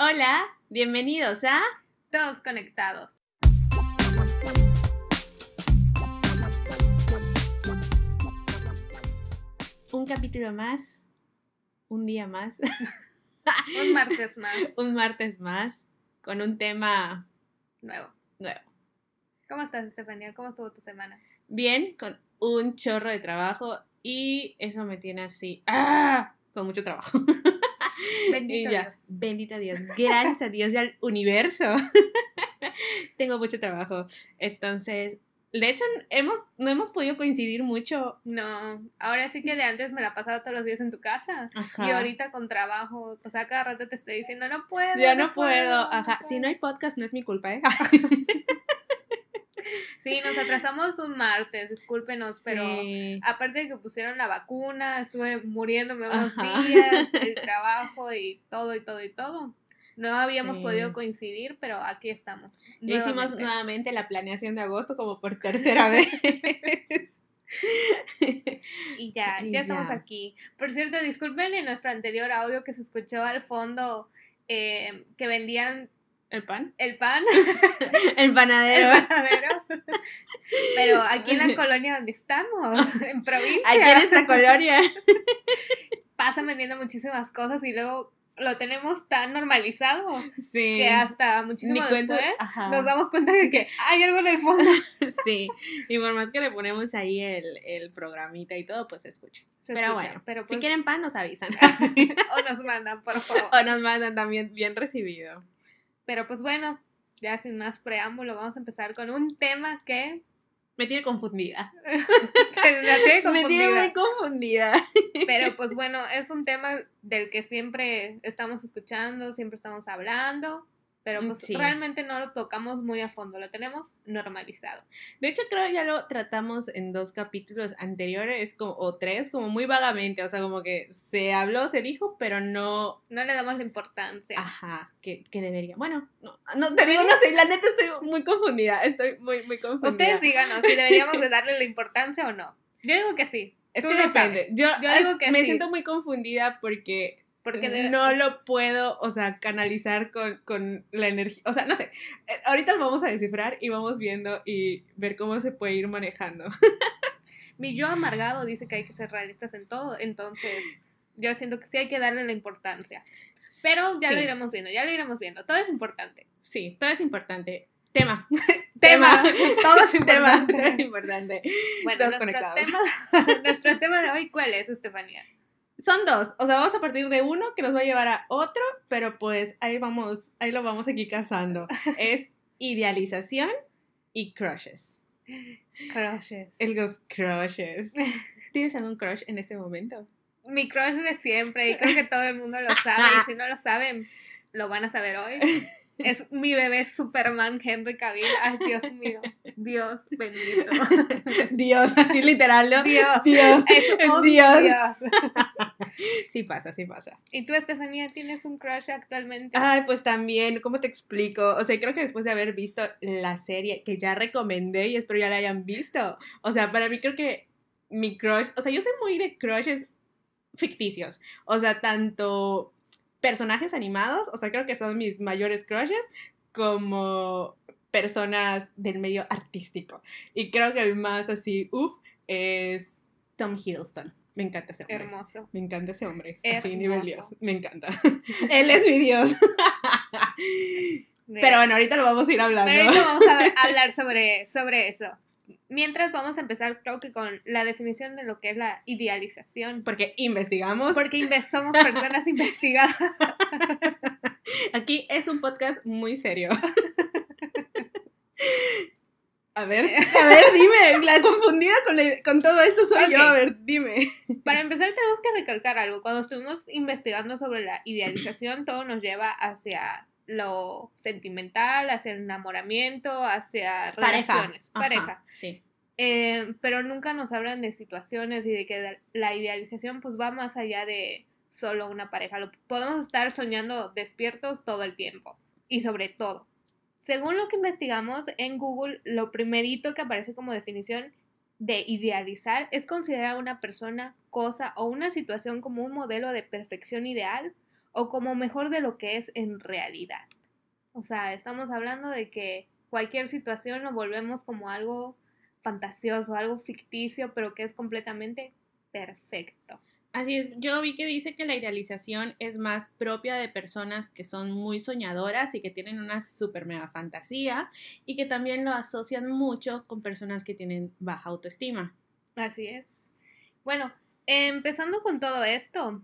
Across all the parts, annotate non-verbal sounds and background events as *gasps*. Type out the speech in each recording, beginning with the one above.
Hola, bienvenidos a Todos conectados. un capítulo más, un día más, *laughs* Un martes más *laughs* un martes más, con un tema nuevo. nuevo. ¿Cómo estás, Estefanía? ¿Cómo estuvo tu semana? Bien, con un chorro de trabajo y eso me tiene así, ¡ah! con mucho trabajo. *laughs* *laughs* Bendito ya, Dios. Bendito Dios. Gracias a Dios y al universo. *laughs* Tengo mucho trabajo. Entonces, de hecho, hemos, no hemos podido coincidir mucho. No, ahora sí que de antes me la pasaba todos los días en tu casa. Ajá. Y ahorita con trabajo, pues a cada rato te estoy diciendo, no puedo. Yo no puedo. Ajá. Si no hay podcast, no es mi culpa, ¿eh? *laughs* Sí, nos atrasamos un martes, discúlpenos, pero Sí. aparte de que pusieron la vacuna, estuve muriéndome *laughs* unos Ajá. días, el trabajo y todo y todo y todo. No habíamos Sí. podido coincidir, pero aquí estamos. Ya hicimos nuevamente. nuevamente la planeación de agosto como por tercera *laughs* vez. Y ya, *laughs* Y ya estamos ya. aquí. Por cierto, disculpen en nuestro anterior audio que se escuchó al fondo eh, que vendían ¿El pan? el pan, El *laughs* el panadero. *laughs* Pero aquí en la colonia donde estamos, *laughs* en provincia, Aquí en esta colonia. pasan vendiendo muchísimas cosas y luego lo tenemos tan normalizado Sí. que hasta muchísimo cuenta- después ajá. nos damos cuenta de que hay algo en el fondo. Sí. Y por más que le ponemos ahí el, el programita y todo, pues se escucha. Se pero escucha, bueno, pero si pues- quieren pan, nos avisan. o nos mandan, por favor. o nos mandan también bien recibido. Pero pues bueno, ya sin más preámbulo, vamos a empezar con un tema que, Me tiene confundida. *laughs* tiene Me tiene *laughs* confundida. muy confundida. Pero *laughs* pues bueno, es un tema del que siempre estamos escuchando, siempre estamos hablando, pero pues Sí. realmente no lo tocamos muy a fondo, lo tenemos normalizado. De hecho, creo que ya lo tratamos en dos capítulos anteriores como, o tres, como muy vagamente. O sea, como que se habló, se dijo, pero no. No le damos la importancia. Ajá, que, que debería. Bueno, no, no te digo, no sé, la neta estoy muy confundida. Estoy muy, muy confundida. Ustedes díganos si deberíamos de darle la importancia o no. Yo digo que sí. Es Tú que depende. sabes. Yo, Yo digo que me sí. siento muy confundida porque Porque de- no lo puedo, o sea, canalizar con, con la energía. O sea, no sé. eh, Ahorita lo vamos a descifrar y vamos viendo y ver cómo se puede ir manejando. *laughs* mi yo amargado dice que hay que ser realistas en todo, entonces yo siento que sí hay que darle la importancia. Pero ya Sí, lo iremos viendo, ya lo iremos viendo. Todo es importante. Sí, todo es importante. Tema. *laughs* Tema. *laughs* Todo es Tema. importante. Todo es importante. Bueno, nuestro tema, nuestro tema de hoy, ¿cuál es, Estefanía? Son dos. O sea, vamos a partir de uno que nos va a llevar a otro, pero pues ahí vamos, ahí lo vamos aquí cazando. *laughs* Es idealización y crushes. Crushes. El los crushes. *laughs* ¿Tienes algún crush en este momento? Mi crush de siempre, y creo que todo el mundo lo sabe, y si no lo saben, lo van a saber hoy. *laughs* Es mi bebé Superman Henry Cavill. Ay, Dios mío. Dios bendito. *laughs* Dios, así literal, ¿no? Dios. Dios. Es un Dios. Dios. *laughs* Sí pasa, sí pasa. ¿Y tú, Estefanía, tienes un crush actualmente? Ay, pues también, ¿cómo te explico? O sea, creo que después de haber visto la serie que ya recomendé y espero ya la hayan visto. O sea, para mí creo que mi crush, o sea, yo soy muy de crushes ficticios. O sea, tanto personajes animados, o sea, creo que son mis mayores crushes, como personas del medio artístico. Y creo que el más así, uff, es Tom Hiddleston. Me encanta ese hombre. Hermoso. Me encanta ese hombre. Así, nivel. Dios. Me encanta. *laughs* Él es mi Dios. *laughs* Pero bueno, ahorita lo vamos a ir hablando. Pero ahorita vamos a *laughs* hablar sobre, sobre eso. Mientras vamos a empezar, creo que con la definición de lo que es la idealización. Porque investigamos. Porque inve- *laughs* somos personas investigadas. *laughs* Aquí es un podcast muy serio. *laughs* A ver, a ver, dime. La confundida con, la- con todo esto soy yo. A ver, dime. Para empezar, tenemos que recalcar algo. Cuando estuvimos investigando sobre la idealización, todo nos lleva hacia lo sentimental, hacia el enamoramiento, hacia relaciones, Ajá, pareja. Sí. Eh, pero nunca nos hablan de situaciones y de que la idealización pues va más allá de solo una pareja. Lo, podemos estar soñando despiertos todo el tiempo y sobre todo. Según lo que investigamos en Google, lo primerito que aparece como definición de idealizar es considerar a una persona, cosa o una situación como un modelo de perfección ideal o como mejor de lo que es en realidad. O sea, estamos hablando de que cualquier situación lo volvemos como algo fantasioso, algo ficticio, pero que es completamente perfecto. Así es, yo vi que dice que la idealización es más propia de personas que son muy soñadoras y que tienen una super mega fantasía y que también lo asocian mucho con personas que tienen baja autoestima. Así es. Bueno, empezando con todo esto,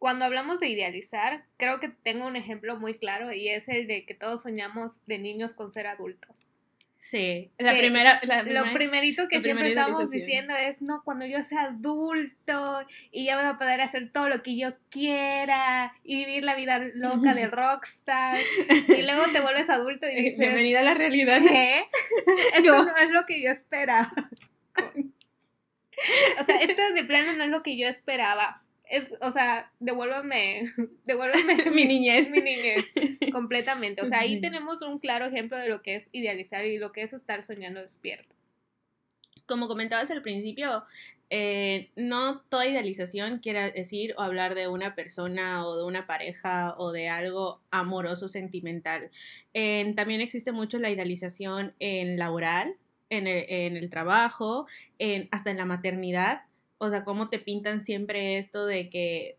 cuando hablamos de idealizar, creo que tengo un ejemplo muy claro y es el de que todos soñamos de niños con ser adultos. Sí, la primera, Lo primerito que siempre estamos diciendo es, no, cuando yo sea adulto y ya voy a poder hacer todo lo que yo quiera y vivir la vida loca de *laughs* rockstar. y luego te vuelves adulto y eh, dices... Bienvenida a la realidad. ¿Qué? *laughs* Esto no es lo que yo esperaba. *laughs* o sea, esto de plano no es lo que yo esperaba es, o sea, devuélvame, *laughs* devuélvame *laughs* mi niñez. Mi niñez, *laughs* completamente. O sea, ahí tenemos un claro ejemplo de lo que es idealizar y lo que es estar soñando despierto. Como comentabas al principio, eh, no toda idealización quiere decir o hablar de una persona o de una pareja o de algo amoroso, sentimental. también existe mucho la idealización en laboral, en el, en el trabajo, en, hasta en la maternidad o sea, cómo te pintan siempre esto de que,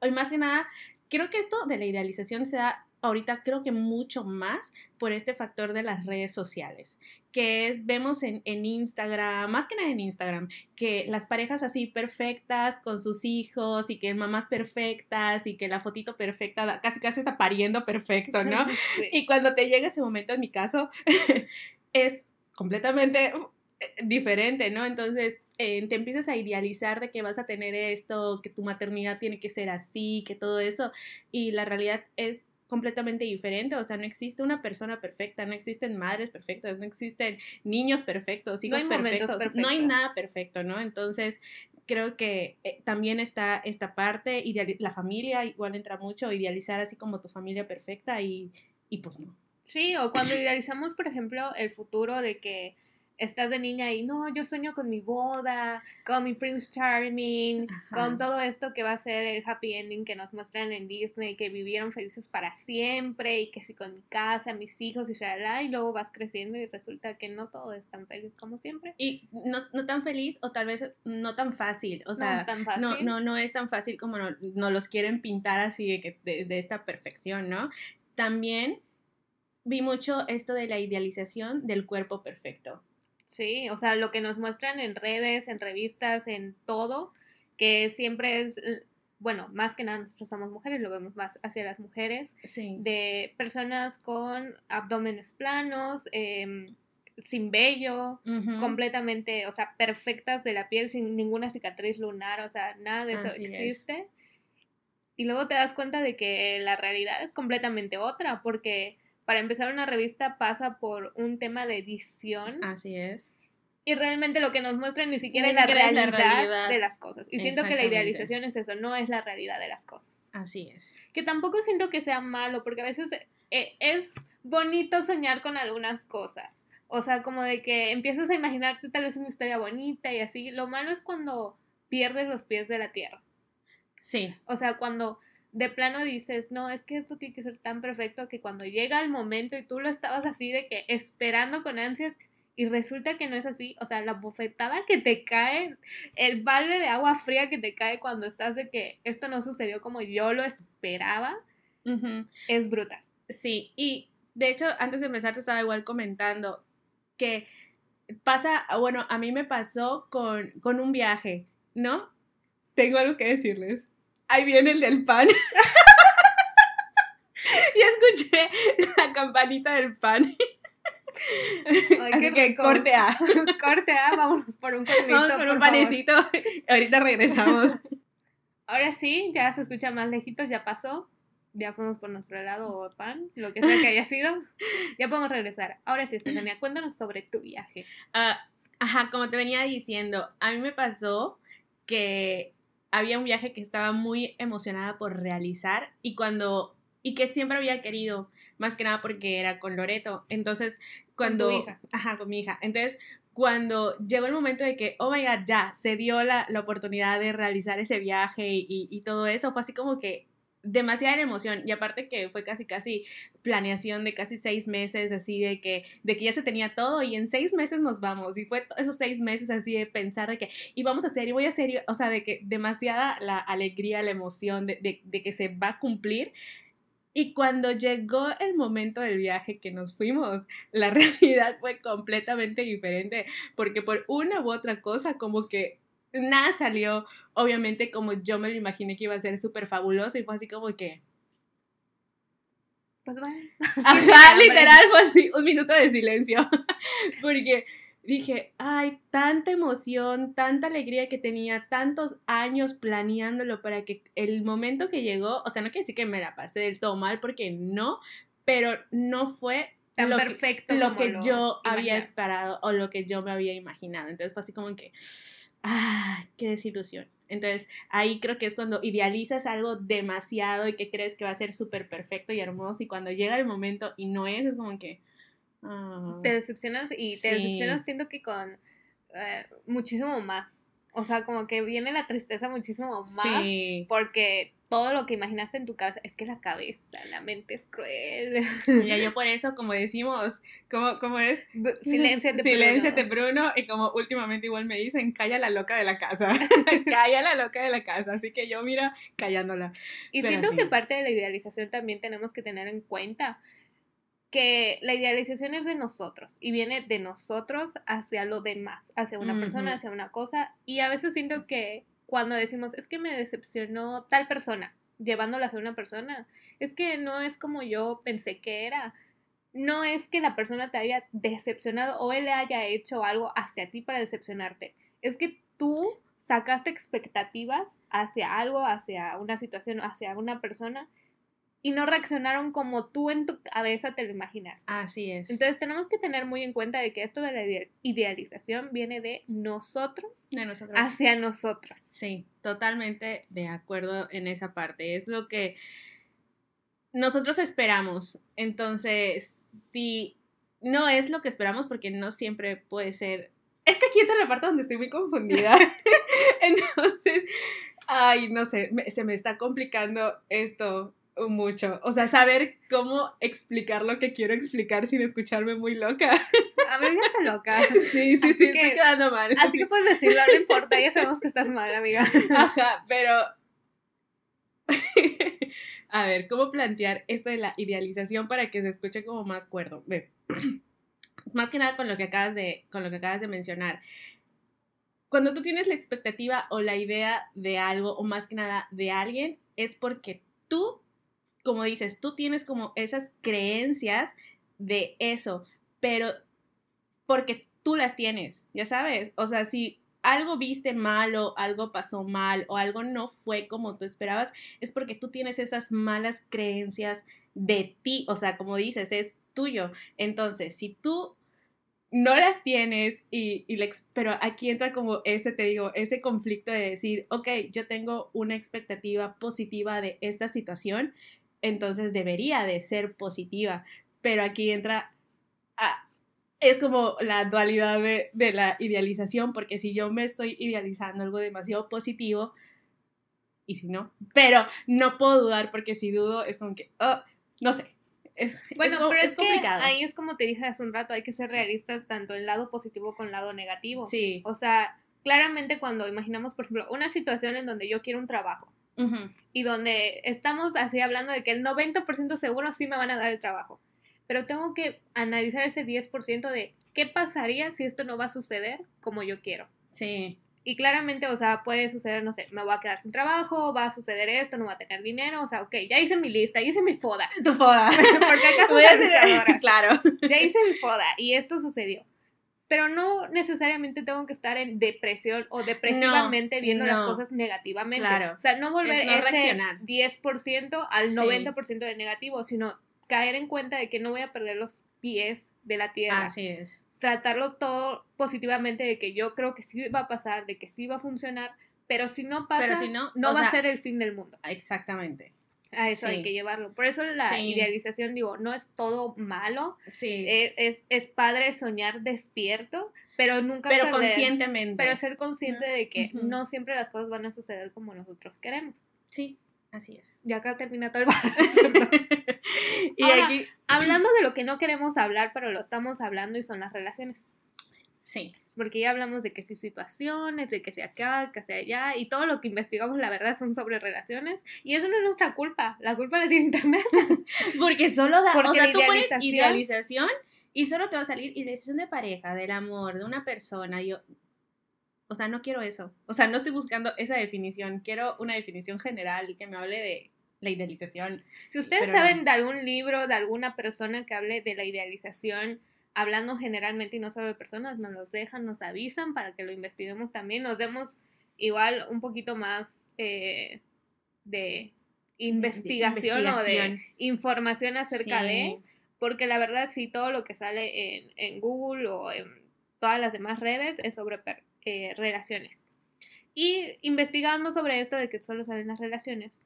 hoy más que nada, creo que esto de la idealización se da ahorita creo que mucho más por este factor de las redes sociales, que es, vemos en, en, Instagram, más que nada en Instagram, que las parejas así perfectas con sus hijos y que mamás perfectas y que la fotito perfecta casi casi está pariendo perfecto, ¿no? *laughs* Y cuando te llega ese momento, en mi caso, *laughs* es completamente eh, diferente, ¿no? Entonces eh, te empiezas a idealizar de que vas a tener esto, que tu maternidad tiene que ser así, que todo eso, y la realidad es completamente diferente, o sea, no existe una persona perfecta, no existen madres perfectas, no existen niños perfectos, hijos perfectos, no hay nada perfecto, ¿no? Entonces, creo que eh, también está esta parte, la familia igual entra mucho, idealizar así como tu familia perfecta y, y pues no. Sí, o cuando idealizamos, por ejemplo, el futuro de que estás de niña y no, yo sueño con mi boda, con mi Prince Charming, con todo esto que va a ser el happy ending que nos muestran en Disney, que vivieron felices para siempre y que si con mi casa, mis hijos y shalala, y luego vas creciendo y resulta que no todo es tan feliz como siempre. Y no, no tan feliz o tal vez no tan fácil, o sea, no, no, no, es tan fácil como nos no los quieren pintar así de, que, de, de esta perfección, ¿no? También vi mucho esto de la idealización del cuerpo perfecto Sí, o sea, lo que nos muestran en redes, en revistas, en todo, que siempre es, bueno, más que nada nosotros somos mujeres, lo vemos más hacia las mujeres, de personas con abdómenes planos, em, sin vello, completamente, o sea, perfectas de la piel, sin ninguna cicatriz lunar, o sea, nada de eso existe. Y luego te das cuenta de que la realidad es completamente otra, porque para empezar una revista pasa por un tema de edición. Así es. Y realmente lo que nos muestran ni siquiera, es, la realidad de las cosas. Y siento que la idealización es eso, no es la realidad de las cosas. Así es. Que tampoco siento que sea malo, porque a veces eh, es bonito soñar con algunas cosas. O sea, como de que empiezas a imaginarte tal vez una historia bonita y así. Lo malo es cuando pierdes los pies de la tierra. Sí. O sea, cuando de plano dices, no, es que esto tiene que ser tan perfecto que cuando llega el momento y tú lo estabas así de que esperando con ansias y resulta que no es así, o sea, la bofetada que te cae, el balde de agua fría que te cae cuando estás de que esto no sucedió como yo lo esperaba, es brutal. Sí, y de hecho, antes de empezar te estaba igual comentando que pasa, bueno, a mí me pasó con, con un viaje, ¿no? Tengo algo que decirles ahí viene el del pan. *laughs* y escuché la campanita del pan. Así que corte A. *laughs* corte A, vamos por un panecito. Vamos por, un panecito. Ahorita regresamos. Ahora sí, ya se escucha más lejitos, ya pasó. Ya fuimos por nuestro helado o pan, lo que sea que haya sido. Ya podemos regresar. Ahora sí, Estefania, cuéntanos sobre tu viaje. Ah, ajá, como te venía diciendo, a mí me pasó que había un viaje que estaba muy emocionada por realizar y cuando y que siempre había querido, más que nada porque era con Loreto. Entonces, cuando con tu hija. ajá, con mi hija. Entonces, cuando llegó el momento de que, oh my god, ya, se dio la, la oportunidad de realizar ese viaje y, y, todo eso, fue así como que demasiada emoción y aparte que fue casi casi planeación de casi seis meses así de que de que ya se tenía todo y en seis meses nos vamos y fue esos seis meses así de pensar de que y a hacer y voy a hacer o sea de que demasiada la alegría la emoción de, de, de que se va a cumplir. Y cuando llegó el momento del viaje que nos fuimos, la *laughs* realidad fue completamente diferente, porque por una u otra cosa, como que nada salió, obviamente, como yo me lo imaginé que iba a ser súper fabuloso, y fue así como que... Pues bueno. *laughs* Ajá, literal, fue así, un minuto de silencio, *laughs* porque dije, ay, tanta emoción, tanta alegría que tenía, tantos años planeándolo para que el momento que llegó, o sea, no quiere decir que me la pasé del todo mal, porque no, pero no fue Tan lo perfecto que, lo como que lo yo había esperado o lo que yo me había imaginado. Entonces fue así como que, ah, qué desilusión. Entonces ahí creo que es cuando idealizas algo demasiado y que crees que va a ser súper perfecto y hermoso y cuando llega el momento y no es, es como que... ah, Te decepcionas y te Sí. decepcionas siento que con eh, muchísimo más. O sea, como que viene la tristeza muchísimo más. sí. Porque todo lo que imaginaste en tu cabeza, es que la cabeza, la mente es cruel. Ya yo *laughs* por eso, como decimos, como, como es, Silénciate, Silénciate, Bruno. Bruno. Y como últimamente igual me dicen, calla la loca de la casa. *laughs* calla la loca de la casa. Así que yo, mira, callándola. Y Pero siento sí. que parte de la idealización también tenemos que tener en cuenta que la idealización es de nosotros y viene de nosotros hacia lo demás, hacia una persona, hacia una cosa. Y a veces siento que cuando decimos, es que me decepcionó tal persona, llevándola hacia una persona, es que no es como yo pensé que era. No es que la persona te haya decepcionado o él le haya hecho algo hacia ti para decepcionarte. Es que tú sacaste expectativas hacia algo, hacia una situación, hacia una persona y no reaccionaron como tú en tu cabeza te lo imaginas. Así es. Entonces tenemos que tener muy en cuenta de que esto de la ide- idealización viene de nosotros de nosotros. hacia nosotros. Sí, totalmente de acuerdo en esa parte. Es lo que nosotros esperamos. Entonces, si no es lo que esperamos, porque no siempre puede ser. Es que aquí entra la parte donde estoy muy confundida. *laughs* *laughs* Entonces, ay, no sé, me- se me está complicando esto mucho. O sea, saber cómo explicar lo que quiero explicar sin escucharme muy loca. A ver, ya está loca. *laughs* Sí, sí, Así sí, que- estoy quedando mal. Así que puedes decirlo, no importa, ya sabemos que estás mal, amiga. Ajá, pero. *laughs* A ver, ¿cómo plantear esto de la idealización para que se escuche como más cuerdo? Ve. *clears throat* Más que nada con lo que acabas de, con lo que acabas de mencionar. Cuando tú tienes la expectativa o la idea de algo, o más que nada de alguien, es porque tú, como dices, tú tienes como esas creencias de eso, pero porque tú las tienes, ya sabes. O sea, si algo viste mal o algo pasó mal o algo no fue como tú esperabas, es porque tú tienes esas malas creencias de ti. O sea, como dices, es tuyo. Entonces, si tú no las tienes y, y la ex- pero aquí entra como ese, te digo, ese conflicto de decir, ok, yo tengo una expectativa positiva de esta situación, entonces debería de ser positiva, pero aquí entra, a- es como la dualidad de, de la idealización, porque si yo me estoy idealizando algo demasiado positivo, y si no, pero no puedo dudar porque si dudo es como que, oh, no sé, es, Bueno, co- pero es, que complicado. ahí es como te dije hace un rato, hay que ser realistas tanto en lado positivo con lado negativo. Sí. O sea, claramente cuando imaginamos, por ejemplo, una situación en donde yo quiero un trabajo Y donde estamos así hablando de que el 90% seguro sí me van a dar el trabajo, pero tengo que analizar ese 10% de qué pasaría si esto no va a suceder como yo quiero. Sí. Y claramente, o sea, puede suceder, no sé, me voy a quedar sin trabajo, va a suceder esto, no voy a tener dinero, o sea, ok, ya hice mi lista, ya hice mi foda. Tu foda. *laughs* Porque acaso *laughs* Voy a hacer- *laughs* claro. Ya hice mi foda y esto sucedió. Pero no necesariamente tengo que estar en depresión o depresivamente viendo las cosas negativamente. Claro. O sea, no volver no ese reaccionar. 10% al Sí. 90% de negativo, sino caer en cuenta de que no voy a perder los pies de la tierra. Así es. Tratarlo todo positivamente de que yo creo que sí va a pasar, de que sí va a funcionar, pero si no pasa, Pero si no, va a ser el fin del mundo. Exactamente. A eso Sí. hay que llevarlo. Por eso la Sí. idealización, digo, no es todo malo, Sí. eh, es, es padre soñar despierto, pero nunca pero perder- conscientemente. pero ser consciente de que no siempre las cosas van a suceder como nosotros queremos. Sí. Así es. Y acá termina todo el *laughs* *laughs* y Ahora, aquí. Hablando de lo que no queremos hablar, pero lo estamos hablando y son las relaciones. Sí. Porque ya hablamos de que sí situaciones, de que sea acá, que sea allá, y todo lo que investigamos, la verdad, son sobre relaciones. Y eso no es nuestra culpa. La culpa la tiene Internet. *laughs* Porque solo da. Porque o sea, la tú pones idealización- y solo te va a salir idealización de pareja, del amor, de una persona. Yo. O sea, no quiero eso. O sea, no estoy buscando esa definición. Quiero una definición general que me hable de la idealización. Si ustedes Pero no. saben de algún libro, de alguna persona que hable de la idealización, hablando generalmente y no solo de personas, nos los dejan, nos avisan para que lo investiguemos también, nos demos igual un poquito más eh, de investigación, o de información acerca Sí. de, porque la verdad sí, todo lo que sale en, en Google o en todas las demás redes es sobre eh, relaciones. Y investigando sobre esto de que solo salen las relaciones,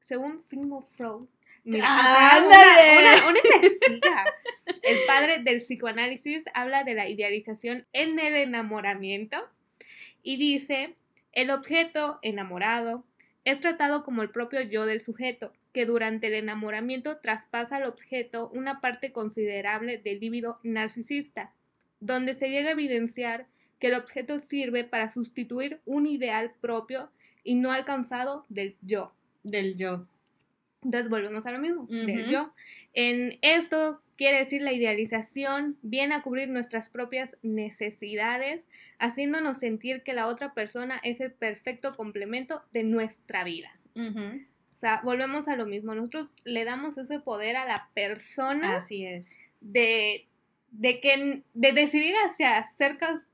según Sigmund Freud, una, ¡Ándale! una- una investiga. El padre del psicoanálisis habla de la idealización en el enamoramiento y dice, el objeto enamorado es tratado como el propio yo del sujeto, que durante el enamoramiento traspasa al objeto una parte considerable del líbido narcisista, donde se llega a evidenciar que el objeto sirve para sustituir un ideal propio y no alcanzado del yo. Del yo. Entonces volvemos a lo mismo, del Ujú. yo. En esto quiere decir la idealización viene a cubrir nuestras propias necesidades, haciéndonos sentir que la otra persona es el perfecto complemento de nuestra vida. O sea, volvemos a lo mismo. Nosotros le damos ese poder a la persona Así es. de, de que de decidir hacia cercas-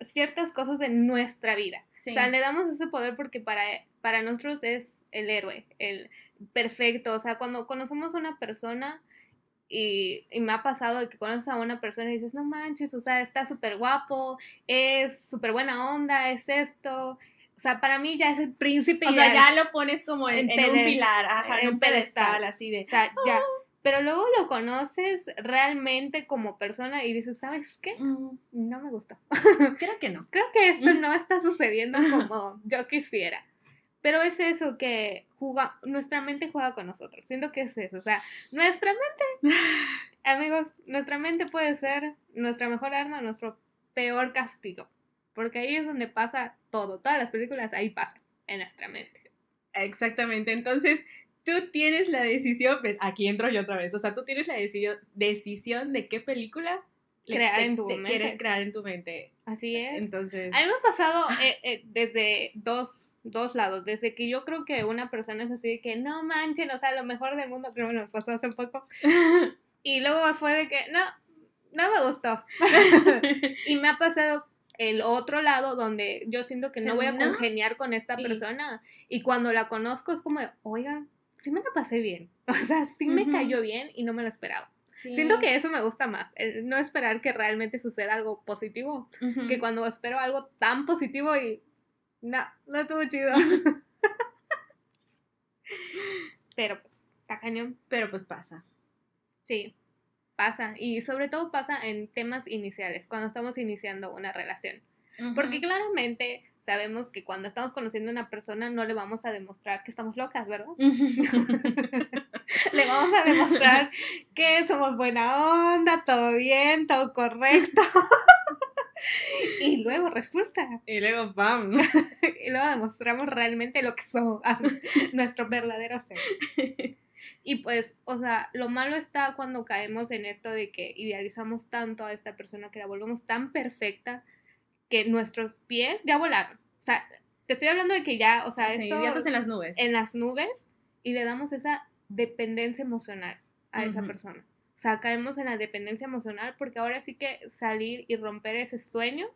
ciertas cosas de nuestra vida. Sí. O sea, le damos ese poder porque para, para nosotros es el héroe, el perfecto. O sea, cuando conocemos a una persona y, y me ha pasado de que conoces a una persona y dices, no manches, o sea, está súper guapo, es súper buena onda, es esto. O sea, para mí ya es el príncipe O sea, ya lo pones como en, En en un pilar, ajá, en un pedestal, pedestal. así de. O sea, ya. Pero luego lo conoces realmente como persona y dices, ¿sabes qué? "Mm, No me gustó. creo que no. *laughs* Creo que esto no está sucediendo como yo quisiera. Pero es eso que juega, nuestra mente juega con nosotros. Siento que es eso. O sea, nuestra mente, *sighs* amigos, nuestra mente puede ser nuestra mejor arma, nuestro peor castigo. Porque ahí es donde pasa todo. Todas las películas ahí pasan, en nuestra mente. Exactamente. Entonces, tú tienes la decisión, pues aquí entro yo otra vez. O sea, tú tienes la decisión, decisión de qué película Crear te- en tu te mente. quieres crear en tu mente. Así es. Entonces, A mí me ha pasado eh, eh, desde dos, dos lados. Desde que yo creo que una persona es así de que no manchen, o sea, lo mejor del mundo, creo que nos pasó hace poco. *laughs* Y luego fue de que no, no me gustó. *laughs* y me ha pasado el otro lado donde yo siento que no voy a ¿No? congeniar con esta Y- persona. Y cuando la conozco es como, oigan, sí me la pasé bien. *laughs* O sea, sí me Ujú. cayó bien y no me lo esperaba. Sí. Siento que eso me gusta más, el no esperar que realmente suceda algo positivo Ujú. que cuando espero algo tan positivo y no, no estuvo chido. *laughs* Pero pues, está cañón. Pero pues pasa. Sí, pasa. Y sobre todo pasa en temas iniciales, cuando estamos iniciando una relación. Porque claramente sabemos que cuando estamos conociendo a una persona no le vamos a demostrar que estamos locas, ¿verdad? *laughs* Le vamos a demostrar que somos buena onda, todo bien, todo correcto. *laughs* *laughs* y luego resulta y luego, ¡pam! *laughs* y luego demostramos realmente lo que somos, *laughs* nuestro verdadero ser. Y pues, o sea, lo malo está cuando caemos en esto de que idealizamos tanto a esta persona que la volvemos tan perfecta que nuestros pies ya volaron. O sea, te estoy hablando de que ya, o sea, Sí, esto ya estás en las nubes. en las nubes y le damos esa dependencia emocional a esa persona. O sea, caemos en la dependencia emocional porque ahora sí que salir y romper ese sueño,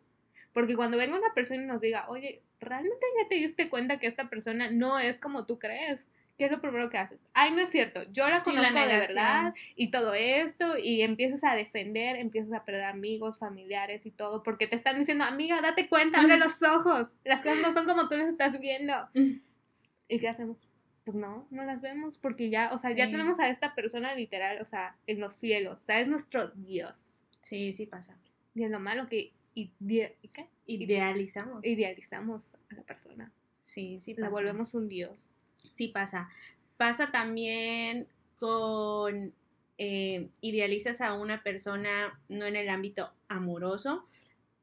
porque cuando venga una persona y nos diga, oye, ¿realmente ya te diste cuenta que esta persona no es como tú crees? ¿Qué es lo primero que haces? Ay, no es cierto, yo la Sí, la conozco de verdad y todo esto y empiezas a defender, empiezas a perder amigos, familiares y todo, porque te están diciendo, amiga, date cuenta, abre *laughs* los ojos, las cosas no son como tú las estás viendo. *laughs* ¿Y qué hacemos? Pues no, no las vemos porque ya, o sea, ya tenemos a esta persona literal, o sea, en los cielos, o sea, es nuestro Dios. Sí, sí pasa. Y es lo malo que ide- ¿qué? Idealizamos. idealizamos a la persona, Sí, sí la pasa. volvemos un Dios. Sí pasa. Pasa también con eh, idealizas a una persona no en el ámbito amoroso,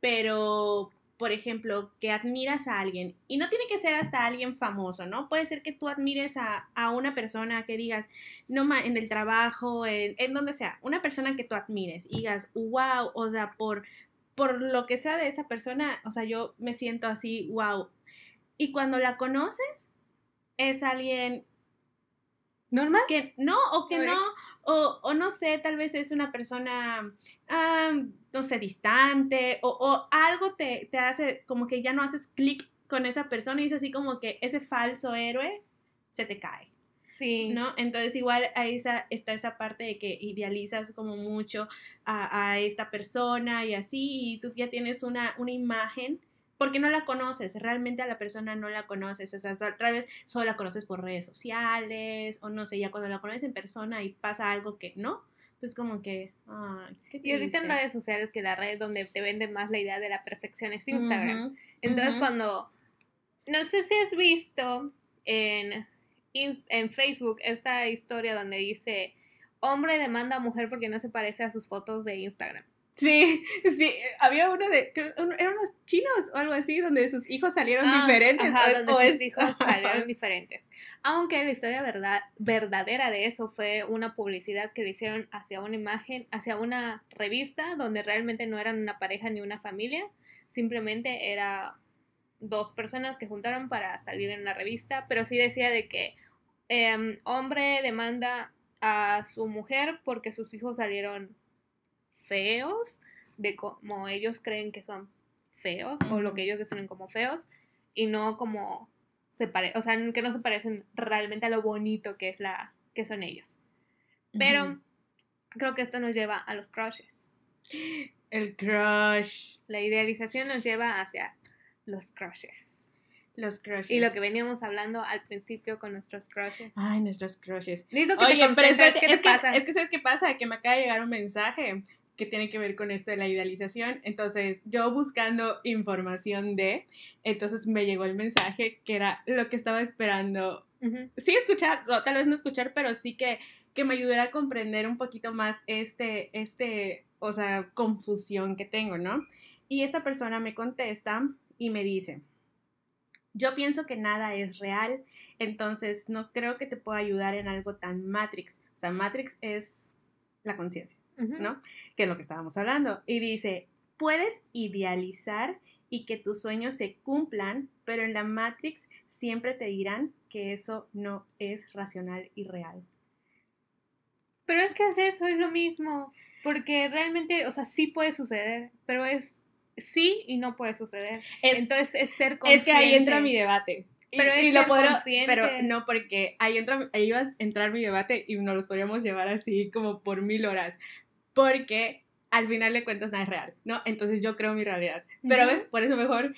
pero por ejemplo, que admiras a alguien, y no tiene que ser hasta alguien famoso, ¿no? Puede ser que tú admires a, a una persona que digas, no en el trabajo, en, en, donde sea, una persona que tú admires y digas, wow, o sea, por, por lo que sea de esa persona, o sea, yo me siento así, wow. Y cuando la conoces, es alguien normal. Que no, o que no, o, o, no sé, tal vez es una persona, no sé, distante, o, o algo te, te, hace como que ya no haces clic con esa persona y es así como que ese falso héroe se te cae. Sí. ¿No? Entonces igual ahí esa, está esa parte de que idealizas como mucho a, a, esta persona y así, y tú ya tienes una, una imagen porque no la conoces, realmente a la persona no la conoces, o sea, otra vez solo la conoces por redes sociales, o no sé, ya cuando la conoces en persona y pasa algo que no, pues como que, ay, qué Y ahorita en redes sociales, que la red donde te venden más la idea de la perfección es Instagram. Uh -huh, Entonces uh -huh. cuando, no sé si has visto en, en Facebook esta historia donde dice, hombre demanda a mujer porque no se parece a sus fotos de Instagram. Sí, sí, había uno de, eran unos chinos o algo así, donde sus hijos salieron ah, diferentes. Ajá, donde o sus es... hijos *laughs* salieron diferentes. Aunque la historia verdad, verdadera de eso fue una publicidad que le hicieron hacia una imagen, hacia una revista, donde realmente no eran una pareja ni una familia, simplemente era dos personas que juntaron para salir en una revista, pero sí decía de que eh, hombre demanda a su mujer porque sus hijos salieron feos, de como ellos creen que son feos, uh -huh. o lo que ellos definen como feos, y no como se pare o sea, que no se parecen realmente a lo bonito que es la, que son ellos. Pero uh -huh. creo que esto nos lleva a los crushes. El crush. La idealización nos lleva hacia los crushes. Los crushes. Y lo que veníamos hablando al principio con nuestros crushes. Ay, nuestros crushes. Listo que Oye, te pero espérate, ¿qué es, te que, pasa? es que, ¿sabes qué pasa? Que me acaba de llegar un mensaje que tiene que ver con esto de la idealización. Entonces, yo buscando información de, entonces me llegó el mensaje que era lo que estaba esperando. Uh -huh. Sí escuchar, tal vez no escuchar, pero sí que, que me ayudara a comprender un poquito más este, este, o sea, confusión que tengo, ¿no? Y esta persona me contesta y me dice, yo pienso que nada es real, entonces no creo que te pueda ayudar en algo tan Matrix. O sea, Matrix es la conciencia. ¿No? Que es lo que estábamos hablando. Y dice, puedes idealizar y que tus sueños se cumplan, pero en la Matrix siempre te dirán que eso no es racional y real. Pero es que es eso, es lo mismo. Porque realmente, o sea, sí puede suceder, pero es sí y no puede suceder. Es, Entonces es ser consciente. Es que ahí entra mi debate. Pero y, es y lo consciente. pero no porque ahí entra ahí iba a entrar mi debate y nos los podríamos llevar así como por mil horas porque al final de cuentas nada es real, ¿no? Entonces yo creo mi realidad. Pero, ¿ves? Por eso mejor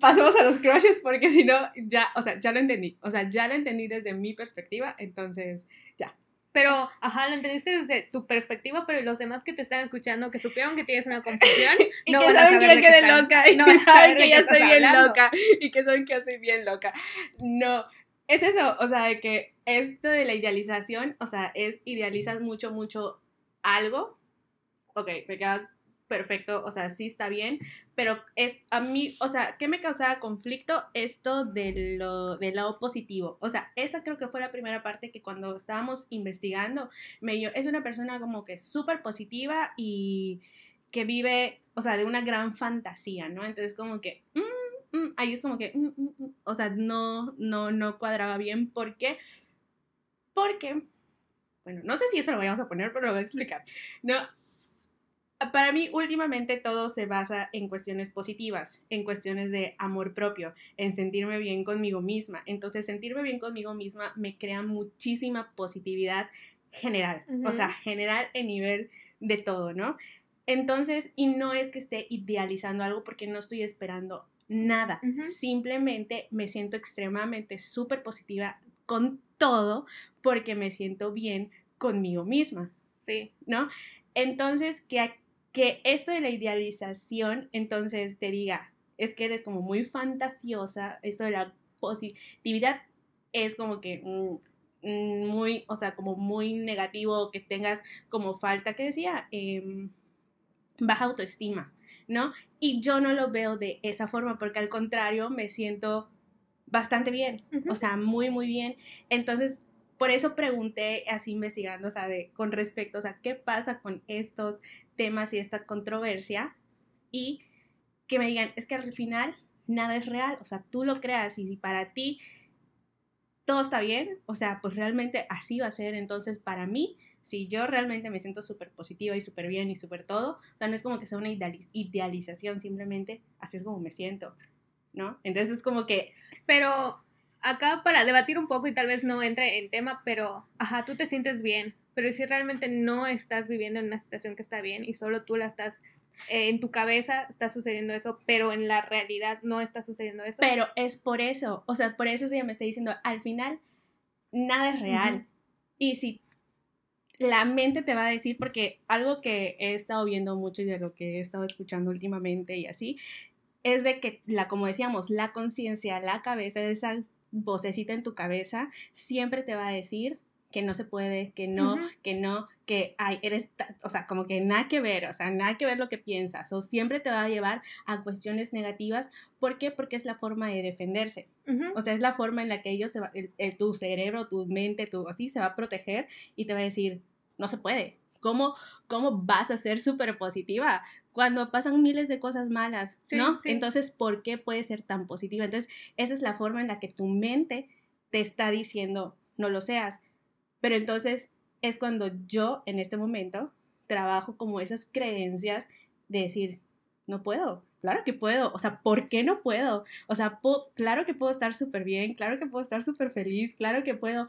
pasemos a los crushes, porque si no, ya, o sea, ya lo entendí. O sea, ya lo entendí desde mi perspectiva, entonces, ya. Pero, ajá, lo entendiste desde tu perspectiva, pero los demás que te están escuchando, que supieron que tienes una confusión, *laughs* y no que van saben a que saber yo quedé loca, y no que saben que ya estoy bien hablando. loca, y que saben que estoy bien loca. No, es eso, o sea, de que esto de la idealización, o sea, es idealizas mucho, mucho algo, ok, me queda perfecto, o sea, sí está bien, pero es a mí, o sea, ¿qué me causaba conflicto? Esto de lo, del lado positivo, o sea, esa creo que fue la primera parte que cuando estábamos investigando, me dio, es una persona como que súper positiva y que vive, o sea, de una gran fantasía, ¿no? Entonces como que, mm, mm, ahí es como que, mm, mm, o sea, no, no, no cuadraba bien, ¿por qué? Porque, bueno, no sé si eso lo vayamos a poner, pero lo voy a explicar, ¿no? Para mí últimamente todo se basa en cuestiones positivas, en cuestiones de amor propio, en sentirme bien conmigo misma. Entonces, sentirme bien conmigo misma me crea muchísima positividad general, uh -huh. o sea, general en nivel de todo, ¿no? Entonces, y no es que esté idealizando algo porque no estoy esperando nada, uh -huh. simplemente me siento extremadamente súper positiva con todo porque me siento bien conmigo misma. Sí. ¿No? Entonces, que que esto de la idealización, entonces te diga, es que eres como muy fantasiosa, eso de la positividad es como que mm, mm, muy, o sea, como muy negativo, que tengas como falta, que decía, em, baja autoestima, ¿no? Y yo no lo veo de esa forma, porque al contrario, me siento bastante bien, o sea, muy, muy bien. Entonces, por eso pregunté así investigando, o sea, de, con respecto, o sea, qué pasa con estos temas y esta controversia y que me digan, es que al final nada es real, o sea, tú lo creas y si para ti todo está bien, o sea, pues realmente así va a ser, entonces para mí, si yo realmente me siento súper positiva y súper bien y súper todo, o no es como que sea una idealización, simplemente así es como me siento, ¿no? Entonces es como que... Pero acá para debatir un poco y tal vez no entre en tema, pero, ajá, tú te sientes bien, pero si realmente no estás viviendo en una situación que está bien y solo tú la estás eh, en tu cabeza está sucediendo eso, pero en la realidad no está sucediendo eso. Pero es por eso, o sea, por eso ella me está diciendo, al final nada es real. Y si la mente te va a decir, porque algo que he estado viendo mucho y de lo que he estado escuchando últimamente y así, es de que, la, como decíamos, la conciencia, la cabeza, esa vocecita en tu cabeza, siempre te va a decir que no se puede, que no, que no, que ay, eres, o sea, como que nada que ver, o sea, nada que ver lo que piensas, o siempre te va a llevar a cuestiones negativas. ¿Por qué? Porque es la forma de defenderse. O sea, es la forma en la que ellos, se va, tu cerebro, tu mente, tu así, se va a proteger y te va a decir, no se puede. ¿Cómo, cómo vas a ser súper positiva? Cuando pasan miles de cosas malas, ¿no? Entonces, ¿por qué puede ser tan positiva? Entonces, esa es la forma en la que tu mente te está diciendo, no lo seas pero entonces es cuando yo en este momento trabajo como esas creencias de decir, no puedo, claro que puedo, o sea, ¿por qué no puedo? O sea, claro que puedo estar súper bien, claro que puedo estar súper feliz, claro que puedo.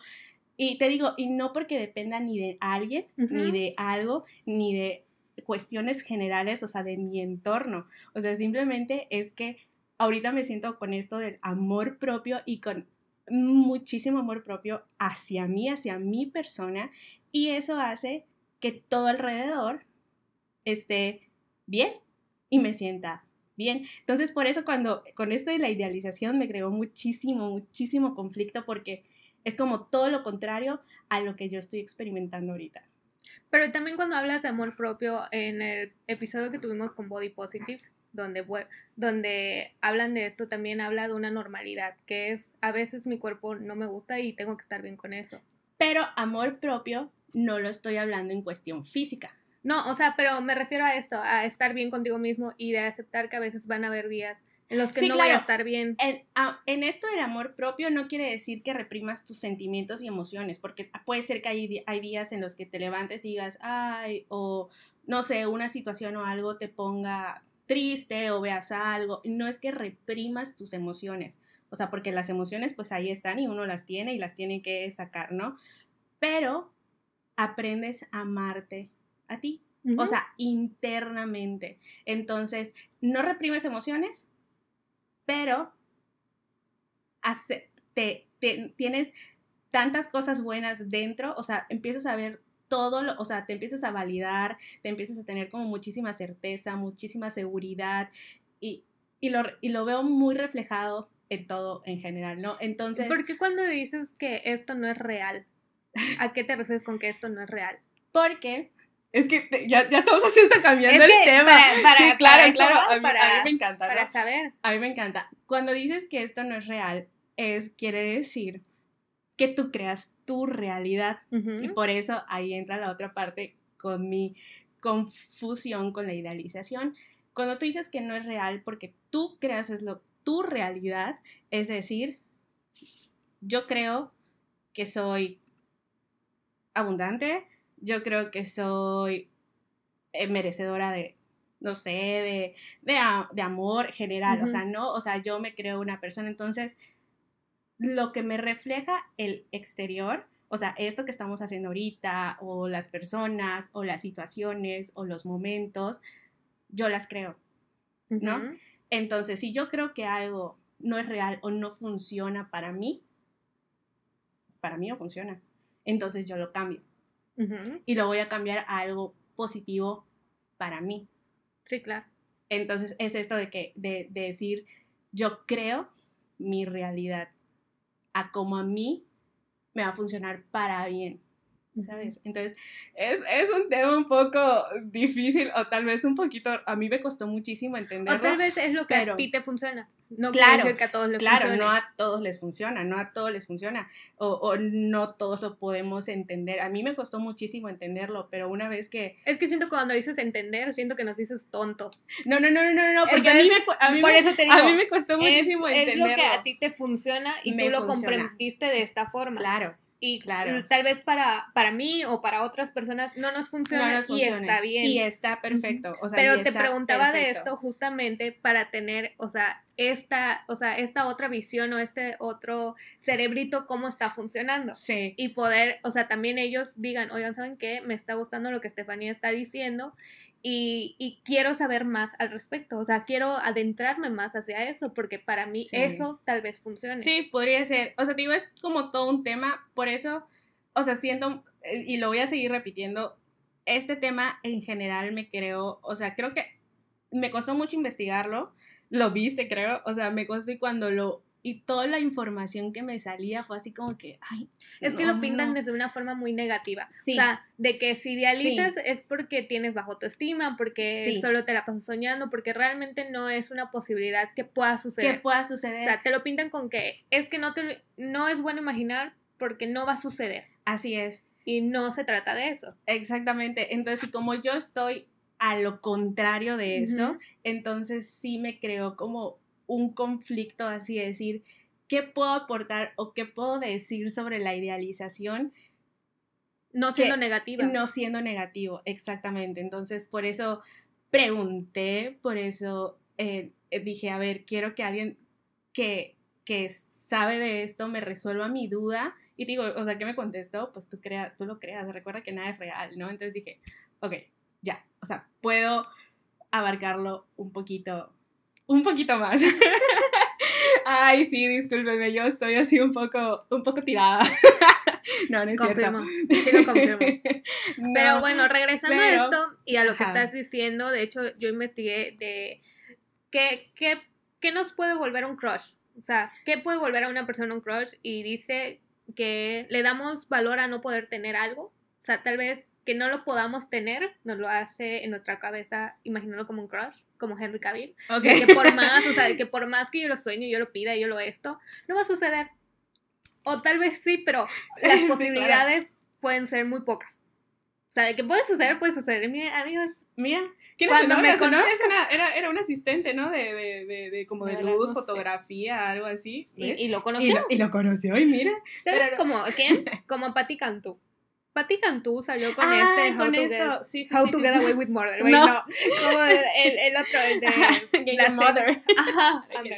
Y te digo, y no porque dependa ni de alguien, ni de algo, ni de cuestiones generales, o sea, de mi entorno. O sea, simplemente es que ahorita me siento con esto del amor propio y con muchísimo amor propio hacia mí, hacia mi persona, y eso hace que todo alrededor esté bien y me sienta bien. Entonces, por eso cuando con esto de la idealización me creó muchísimo, muchísimo conflicto porque es como todo lo contrario a lo que yo estoy experimentando ahorita. Pero también cuando hablas de amor propio en el episodio que tuvimos con Body Positive, donde, donde hablan de esto, también habla de una normalidad, que es a veces mi cuerpo no me gusta y tengo que estar bien con eso. Pero amor propio no lo estoy hablando en cuestión física. No, o sea, pero me refiero a esto, a estar bien contigo mismo y de aceptar que a veces van a haber días en los que no voy a estar bien. En, en, esto del amor propio no quiere decir que reprimas tus sentimientos y emociones, porque puede ser que hay, hay días en los que te levantes y digas, ay, o no sé, una situación o algo te ponga triste o veas algo, no es que reprimas tus emociones, o sea, porque las emociones pues ahí están y uno las tiene y las tiene que sacar, ¿no? Pero aprendes a amarte a ti, o sea, internamente. Entonces, no reprimes emociones, pero te, tienes tantas cosas buenas dentro, o sea, empiezas a ver todo, lo, o sea, te empiezas a validar, te empiezas a tener como muchísima certeza, muchísima seguridad y, y, lo, y lo veo muy reflejado en todo en general, ¿no? Entonces... ¿Por qué cuando dices que esto no es real? ¿A qué te refieres con que esto no es real? Porque es que ya, ya, estamos haciendo cambiando el tema. Para, sí, claro, claro. a, mí, me encanta. Para saber. A mí me encanta. Cuando dices que esto no es real, es quiere decir que tú creas tu realidad. Y por eso ahí entra la otra parte con mi confusión con la idealización. Cuando tú dices que no es real porque tú creas es lo, tu realidad, es decir, yo creo que soy abundante, yo creo que soy eh, merecedora de, no sé, de, de, amor general, o sea, no, o sea, yo me creo una persona, entonces lo que me refleja el exterior, o sea, esto que estamos haciendo ahorita, o las personas, o las situaciones, o los momentos, yo las creo, ¿no? Entonces, si yo creo que algo no es real o no funciona para mí, para mí no funciona. Entonces yo lo cambio. Y lo voy a cambiar a algo positivo para mí. Sí, claro. Entonces es esto de que, de decir, yo creo mi realidad a como a mí me va a funcionar para bien. ¿Sabes? Entonces, es, es, un tema un poco difícil o tal vez un poquito, a mí me costó muchísimo entenderlo. O tal vez es lo que a ti te funciona. No claro, decir que a todos les Claro, no a todos les funciona, no a todos les funciona, o, o, no todos lo podemos entender. A mí me costó muchísimo entenderlo, pero una vez que... Es que siento que cuando dices entender, siento que nos dices tontos. No, no, no, no, no, porque a mí me, a mí por me, eso te digo, a mí me costó muchísimo es, entenderlo. Es lo que a ti te funciona y Me tú lo funciona. comprendiste de esta forma. Claro. Y Claro. tal vez para, para mí o para otras personas no nos funciona, no nos y está bien. Y está perfecto. o sea, Pero te preguntaba de esto justamente para tener, o sea, esta, o sea, esta otra visión o este otro cerebrito cómo está funcionando. Sí. Y poder, o sea, también ellos digan, oigan, ¿saben qué? Me está gustando lo que Estefanía está diciendo y, y quiero saber más al respecto. O sea, quiero adentrarme más hacia eso porque para mí Sí. eso tal vez funcione. Sí, podría ser. O sea, te digo, es como todo un tema, por eso, o sea, siento, eh, y lo voy a seguir repitiendo, este tema en general me creo, o sea, creo que me costó mucho investigarlo, lo viste, creo, o sea, me costó y cuando lo, y toda la información que me salía fue así como que, ay. Es que lo pintan no. desde una forma muy negativa. Sí. O sea, de que si idealizas es porque tienes bajo autoestima, porque Sí. solo te la pasas soñando, porque realmente no es una posibilidad que pueda ¿Qué suceder. pueda suceder? O sea, te lo pintan con que es que no, te, no es bueno imaginar porque no va a suceder. Así es. Y no se trata de eso. Exactamente. Entonces, como yo estoy a lo contrario de eso, entonces sí me creó como un conflicto así de decir, ¿qué puedo aportar o qué puedo decir sobre la idealización No siendo negativa. no siendo negativo? Exactamente. Entonces, por eso pregunté, por eso eh, eh, dije, a ver, quiero que alguien que, que sabe de esto me resuelva mi duda. Y digo, o sea, ¿qué me contestó? Pues tú, crea, tú lo creas, recuerda que nada es real, ¿no? Entonces dije, ok, ya, o sea, puedo abarcarlo un poquito, un poquito más. *laughs* Ay, sí, discúlpeme, yo estoy así un poco, un poco tirada. *laughs* no, no es Confirmo. cierto. Sí lo confirmo. *laughs* No, Pero bueno, regresando pero- a esto y a lo que Ajá. estás diciendo, de hecho yo investigué de qué, qué, qué nos puede volver un crush. O sea, ¿qué puede volver a una persona un crush? Y dice que le damos valor a no poder tener algo. O sea, tal vez que no lo podamos tener, nos lo hace en nuestra cabeza imaginarlo como un crush, como Henry Cavill. Ok. De que por más, o sea, que *laughs* por más que yo lo sueñe, yo lo pida, yo lo esto, no va a suceder. O tal vez sí, pero las Sí, posibilidades pueden ser muy pocas. O sea, de que puede suceder, puede suceder. Miren, amigos, Mira, ¿quién es Cuando me conozco. una- era, era un asistente, ¿no? De, de, de, de como de luz, no sé. fotografía, algo así. y, y lo Y conoció. lo, y lo conoció, y mira. ¿Sabes pero- como quién? *laughs* Como Patti Cantú. Patti Cantú salió con Ay, este How, con to, esto. get, sí, sí, How sí, to. Get Away with Murder. güey, No. no. Como el, el, el otro, el de *laughs* la your mother. Ajá. *laughs* How to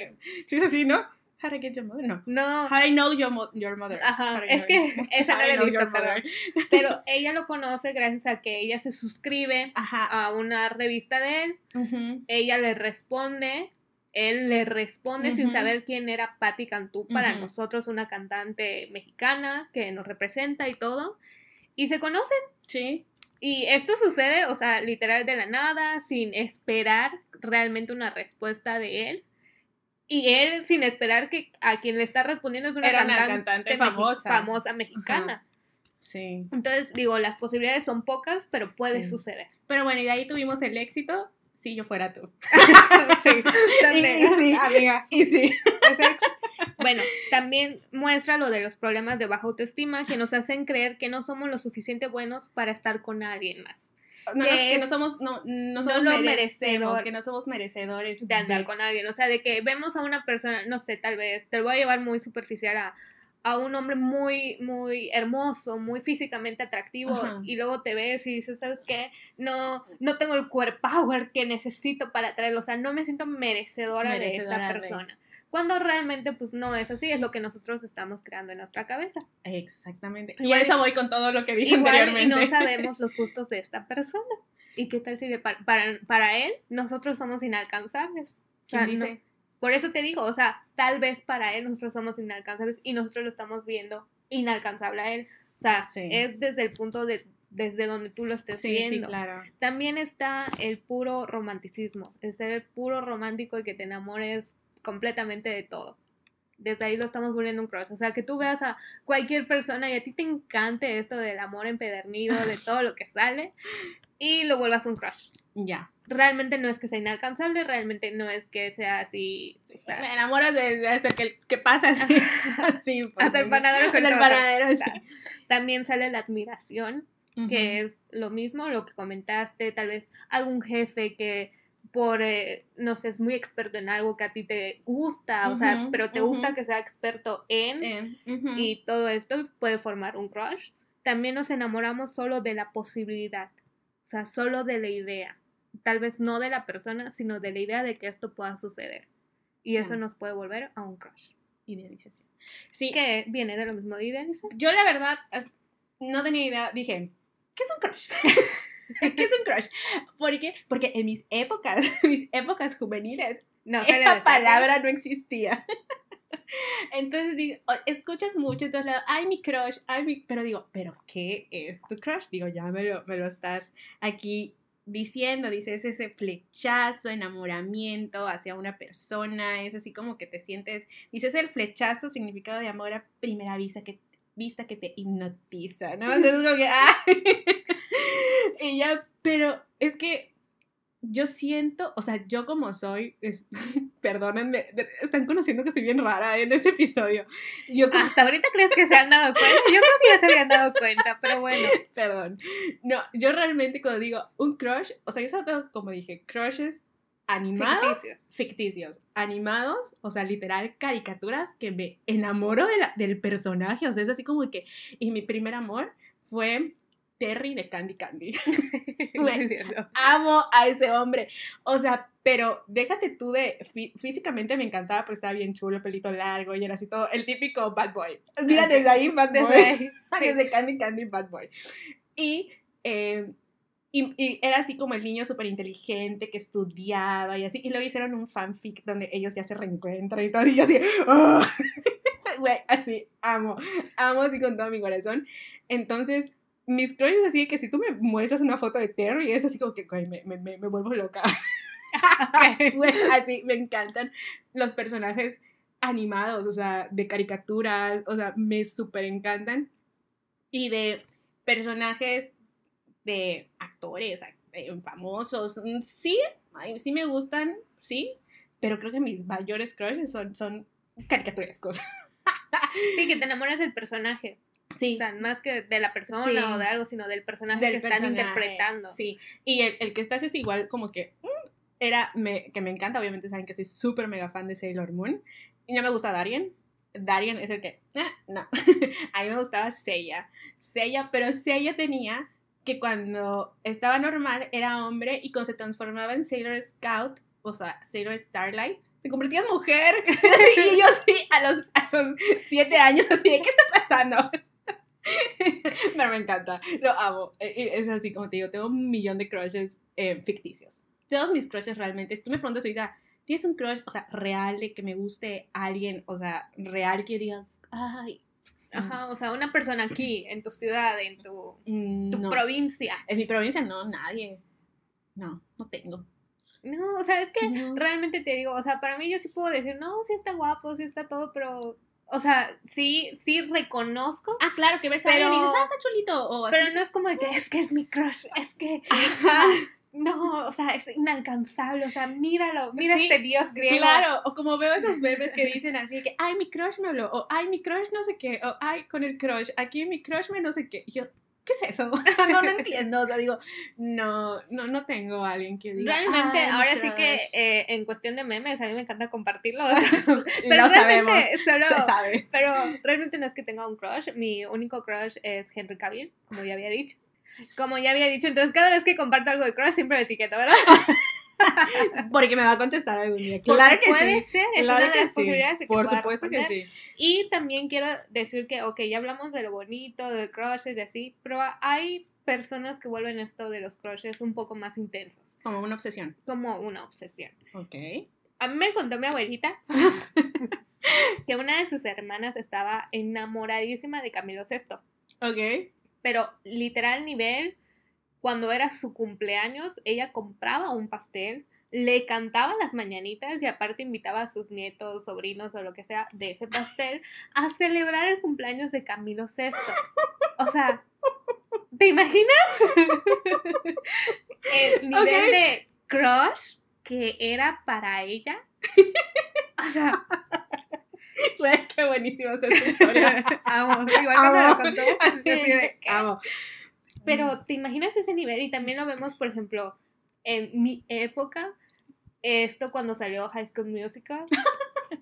Sí, es así, ¿no? How to get your mother, no. No. How I know your, mo- your mother. Ajá, How es que your- *laughs* esa no How la he visto, perdón. Pero ella lo conoce gracias a que ella se suscribe Ajá. a una revista de él. Ujú. Ella le responde. Él le responde sin Ujú. saber quién era Patti Cantú para Ujú. nosotros, una cantante mexicana que nos representa y todo. Y se conocen. Sí. Y esto sucede, o sea, literal de la nada, sin esperar realmente una respuesta de él. Y él, sin esperar que a quien le está respondiendo es una Era una cantante, cantante mexi- famosa. famosa mexicana. Sí. Entonces, digo, las posibilidades son pocas, pero puede Sí. suceder. Pero bueno, y de ahí tuvimos el éxito. Si yo fuera tú. *laughs* sí, *laughs* Y, y sí, *laughs* amiga. Y sí. Bueno, también muestra lo de los problemas de baja autoestima que nos hacen creer que no somos lo suficiente buenos para estar con alguien más. No, Que nos- que no somos, no, no no somos merecedor que no somos merecedores de andar con alguien. O sea, de que vemos a una persona, no sé, tal vez, te lo voy a llevar muy superficial a, a un hombre muy, muy hermoso, muy físicamente atractivo, Ajá. y luego te ves y dices, ¿sabes qué? No, no tengo el core power que necesito para atraerlo. O sea, no me siento merecedora, de esta persona. Cuando realmente, pues no es así, es lo que nosotros estamos creando en nuestra cabeza. Exactamente. Y eso voy con todo lo que dije Igual y anteriormente. no *laughs* sabemos los gustos de esta persona. ¿Y qué tal si le pa- para, para él nosotros somos inalcanzables? O sea, ¿Quién no- dice? por eso te digo, o sea, tal vez para él nosotros somos inalcanzables y nosotros lo estamos viendo inalcanzable a él. O sea, Sí. es desde el punto de desde donde tú lo estés Sí, sí, viendo. claro. También está el puro romanticismo, el ser el puro romántico y que te enamores completamente de todo. desde ahí lo estamos volviendo un crush. O sea, que tú veas a cualquier persona y a ti te encante esto del amor empedernido, de *laughs* todo lo que sale, y lo vuelvas un crush. Ya. Realmente no es que sea inalcanzable, realmente no es que sea así. O sea, Me enamoras de, de eso que, que pasa así. *laughs* *laughs* así pues, hasta el panadero Hasta el panadero, sí. También sale la admiración, que es lo mismo, lo que comentaste, tal vez algún jefe que por, eh, no sé, es muy experto en algo que a ti te gusta, o sea, pero te gusta que sea experto en, y todo esto puede formar un crush. También nos enamoramos solo de la posibilidad, o sea, solo de la idea. Tal vez no de la persona, sino de la idea de que esto pueda suceder. Y Sí. eso nos puede volver a un crush. Idealización. Sí, Que viene de lo mismo de idealizar. yo la verdad no tenía idea. Dije, ¿qué es un crush? *laughs* *laughs* ¿Qué es un crush? ¿Por qué? Porque en mis épocas, *laughs* mis épocas juveniles, No, esa palabra no existía. *laughs* Entonces digo, escuchas mucho, entonces leo, ay, mi crush, ay, mi... Pero digo, ¿pero qué es tu crush? Digo, ya me lo, me lo estás aquí diciendo, dices, ese flechazo, enamoramiento hacia una persona, es así como que te sientes, dices el flechazo, significado de amor a primera vista que, vista que te hipnotiza, ¿no? Entonces como que, ¡ay! *laughs* y ya, pero es que yo siento, o sea, yo como soy, es, *laughs* perdónenme, están conociendo que estoy bien rara en este episodio. Yo como- Hasta ahorita crees que se han dado cuenta. Yo creo que ya se habían dado cuenta, pero bueno. *laughs* Perdón. No, yo realmente cuando digo un crush, o sea, yo solo tengo, como dije, crushes animados. Ficticios. Ficticios. Animados, o sea, literal, caricaturas que me enamoro de la- del personaje. O sea, es así como que. Y mi primer amor fue Terry de Candy Candy. *laughs* *laughs* No es cierto. Amo a ese hombre. O sea, pero déjate tú de. fí- físicamente me encantaba, pero estaba bien chulo, pelito largo y era así todo. El típico bad boy. Mira, desde ahí, bad Desde. *laughs* Desde Candy Candy Bad Boy. Y, eh, y, y era así como el niño súper inteligente que estudiaba y así. Y luego hicieron un fanfic donde ellos ya se reencuentran y todo. Y yo así, ¡ah! *laughs* Güey, así, amo. Amo así con todo mi corazón. Entonces, mis crushes así de que si tú me muestras una foto de Terry, es así como que, güey, me, me, me, me vuelvo loca. *laughs* *laughs* Güey, así, me encantan los personajes animados, o sea, de caricaturas, o sea, me súper encantan. Y de personajes de actores ac- eh, famosos, mm, sí, sí me gustan, sí, pero creo que mis mayores crushes son, son caricaturescos. Sí, que te enamoras del personaje. Sí, O sea, más que de la persona Sí. o de algo, sino del personaje del que están personaje, interpretando. Sí, y el, el que estás es igual como que mm, era, me, que me encanta, obviamente saben que soy súper mega fan de Sailor Moon. Y no me gusta Darien. Darien es el que, ah, no, *laughs* a mí me gustaba Seiya. Seiya, pero Seiya tenía que cuando estaba normal era hombre y cuando se transformaba en Sailor Scout, o sea, Sailor Starlight, se convertía en mujer. *laughs* Y yo sí, a los, a los siete años, así ¿qué está pasando? *laughs* Pero me encanta, lo amo. Eh, Es así como te digo, tengo un millón de crushes eh, ficticios. Todos mis crushes realmente, si tú me preguntas ahorita, ¿tienes un crush, o sea, real de que me guste alguien, o sea, real que diga, ay, Ajá, o sea, una persona aquí, en tu ciudad, en tu, mm, tu no. provincia. En mi provincia no, nadie. No, no tengo. No, o sea, es que No. realmente te digo, o sea, para mí yo sí puedo decir, no, sí está guapo, sí está todo, pero, o sea, sí, sí reconozco, Ah, claro, que ves a Pero- alguien y dices, ah, está chulito. O así. pero no es como de que es que es mi crush, es que, Ajá. No, o sea, es inalcanzable, o sea, míralo, mira Sí, este dios griego. Claro, o como veo esos bebés que dicen así que, ay, mi crush me habló, o ay, mi crush no sé qué, o ay, con el crush, aquí mi crush me no sé qué. Y yo, ¿qué es eso? *laughs* no lo *laughs* entiendo, o sea, digo, no, no, no tengo a alguien que diga. Realmente, "Ay, mi ahora sí que crush". eh, en cuestión de memes, a mí me encanta compartirlo. o *laughs* sea, lo pero sabemos, solo- se sabe. Pero realmente no es que tenga un crush. Mi único crush es Henry Cavill, como ya había dicho. Como ya había dicho, entonces cada vez que comparto algo de crush siempre lo etiqueto, ¿verdad? *laughs* Porque me va a contestar algún día. Porque Claro que puede sí. ser, es claro una de las sí. posibilidades de que Por pueda supuesto que sí. Y también quiero decir que, ok, ya hablamos de lo bonito, de crushes y así, pero hay personas que vuelven esto de los crushes un poco más intensos, Como una obsesión. como una obsesión. Ok. A mí me contó mi abuelita *laughs* que una de sus hermanas estaba enamoradísima de Camilo VI. Ok. Pero literal nivel, cuando era su cumpleaños, ella compraba un pastel, le cantaba las mañanitas y aparte invitaba a sus nietos, sobrinos o lo que sea de ese pastel a celebrar el cumpleaños de Camilo VI. O sea, ¿te imaginas? el nivel de crush que era para ella. O sea, Güey, *laughs* qué buenísima esta historia. *laughs* amo. Igual lo Amo. contó, así de, *laughs* ¿qué? Amo. Pero te imaginas ese nivel y también lo vemos, por ejemplo, en mi época, esto cuando salió High School Musical,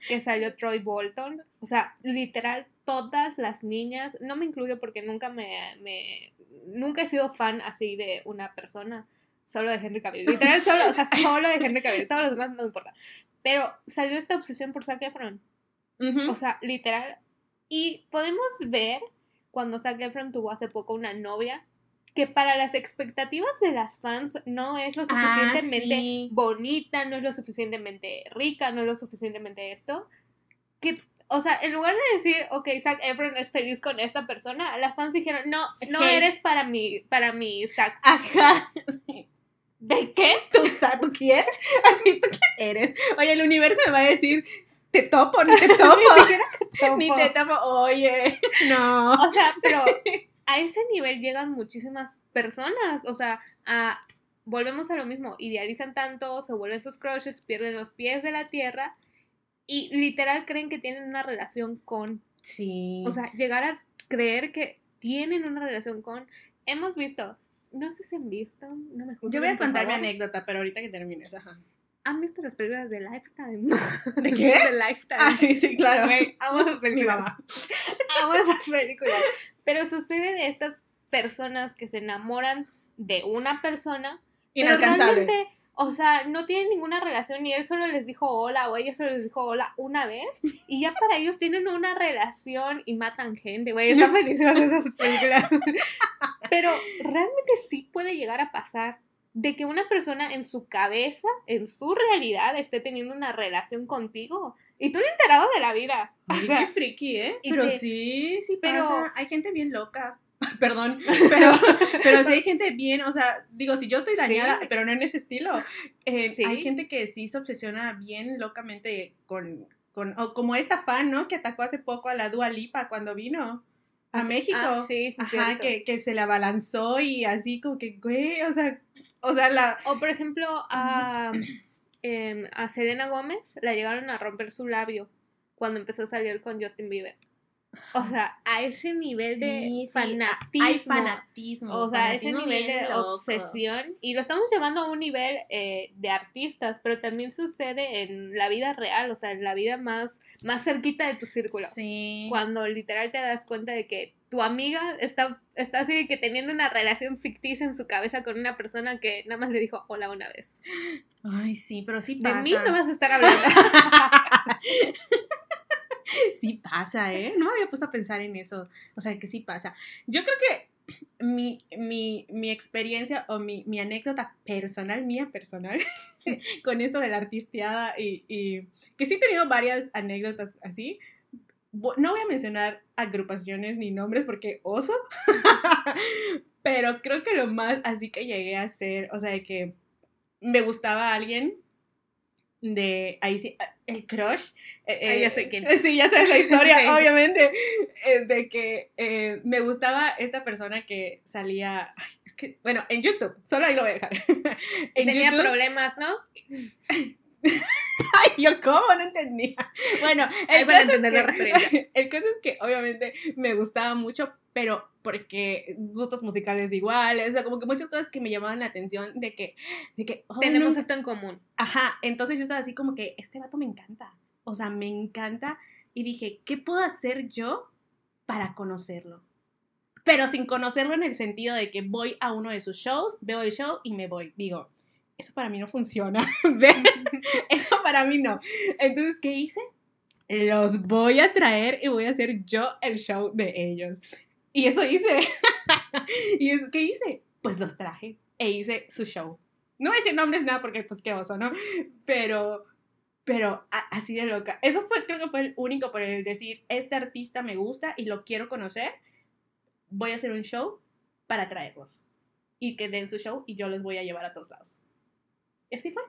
que salió Troy Bolton, o sea, literal todas las niñas, no me incluyo porque nunca me, me nunca he sido fan así de una persona, solo de Henry Cavill, literal solo, o sea, solo de Henry Cavill, todos los demás no me importa. Pero salió esta obsesión por Zac Efron. Ujú. O sea, literal. Y podemos ver cuando Zac Efron tuvo hace poco una novia que para las expectativas de las fans no es lo Ah, suficientemente sí. bonita, no es lo suficientemente rica, no es lo suficientemente esto. Que, o sea, en lugar de decir, ok, Zac Efron es feliz con esta persona, las fans dijeron, no, no Hate. eres para mi, para mi Zac. Ajá. *laughs* ¿De qué? ¿Tú, ¿Tú quién? *laughs* Así, ¿tú quién eres? Oye, el universo me va a decir, te topo, ni *laughs* *laughs* te topo. ni te topo. Oye, no. O sea, pero *laughs* a ese nivel llegan muchísimas personas. O sea, a- volvemos a lo mismo. Idealizan tanto, se vuelven sus crushes, pierden los pies de la tierra y literal creen que tienen una relación con. Sí. O sea, llegar a creer que tienen una relación con. Hemos visto. No sé si han visto. No me yo voy juzguen, a contar mi anécdota, pero ahorita que termines, ajá. ¿Han visto las películas de Lifetime? *laughs* ¿De *laughs* qué? De Lifetime. Ah, sí, sí, claro. Güey, amo *laughs* esas películas. Amo esas películas. Pero sucede de estas personas que se enamoran de una persona. pero Inalcanzable. realmente, o sea, no tienen ninguna relación y él solo les dijo hola o ella solo les dijo hola una vez y ya para ellos tienen una relación y matan gente, güey. Están buenísimas esas películas. Pero realmente sí puede llegar a pasar de que una persona en su cabeza, en su realidad, esté teniendo una relación contigo y tú le enterado de la vida. O sea, qué friki, ¿eh? Pero sí, sí pero- pasa. Hay gente bien loca. *laughs* Perdón, pero, pero sí hay *laughs* gente bien, o sea, digo, si yo estoy dañada, Sí. pero no en ese estilo, eh, Sí. hay gente que sí se obsesiona bien locamente con, con o como esta fan, ¿no? Que atacó hace poco a la Dua Lipa cuando vino a Ah, México. ah, sí, sí, Ajá, que, que se la balanzó y así como que, güey, o sea, o sea, la... O por ejemplo, a, em, a Selena Gómez la llegaron a romper su labio cuando empezó a salir con Justin Bieber. O sea, a ese nivel de Sí, fanatismo. Hay fanatismo. O sea, ese fanatismo nivel de loco. obsesión. Y lo estamos llevando a un nivel eh, de artistas, pero también sucede en la vida real, o sea, en la vida más, más cerquita de tu círculo. Sí. Cuando literal te das cuenta de que tu amiga está, está así de que teniendo una relación ficticia en su cabeza con una persona que nada más le dijo hola una vez. Ay, sí, pero sí De pasa. mí no vas a estar hablando. *laughs* sí pasa, ¿eh? No me había puesto a pensar en eso. O sea, que sí pasa. Yo creo que mi, mi, mi experiencia o mi, mi anécdota personal, mía personal, *laughs* con esto de la artisteada y, y que sí he tenido varias anécdotas así. No voy a mencionar agrupaciones ni nombres porque oso, *laughs* pero creo que lo más así que llegué a hacer, o sea, de que me gustaba alguien de ahí sí, el crush. eh, Ah, ya eh, sé quién. *laughs* Sí, ya sabes la historia, *laughs* Sí. obviamente. eh, de que eh, me gustaba esta persona que salía. es que, bueno, en YouTube, solo ahí lo voy a dejar. en Tenía YouTube- problemas, ¿no? *laughs* Ay, yo cómo no entendía. Bueno, el caso, es que, *laughs* el caso es que obviamente me gustaba mucho, pero porque gustos musicales iguales, o sea, como que muchas cosas que me llamaban la atención de que, de que, oh, Tenemos no- esto en común. Ajá, entonces yo estaba así como que, este vato me encanta, o sea, me encanta, y dije, ¿qué puedo hacer yo para conocerlo? Pero sin conocerlo en el sentido de que voy a uno de sus shows, veo el show y me voy. Digo, eso para mí no funciona. *laughs* Eso para mí no. Entonces, ¿qué hice? Los voy a traer y voy a hacer yo el show de ellos. Y eso hice. *laughs* ¿Y eso qué hice? Pues los traje e hice su show. No voy a decir nombres nada porque pues qué oso, ¿no? Pero, pero así de loca. Eso fue, creo que fue el único por el decir, este artista me gusta y lo quiero conocer. Voy a hacer un show para traerlos. Y que den su show y yo los voy a llevar a todos lados. Y así fue.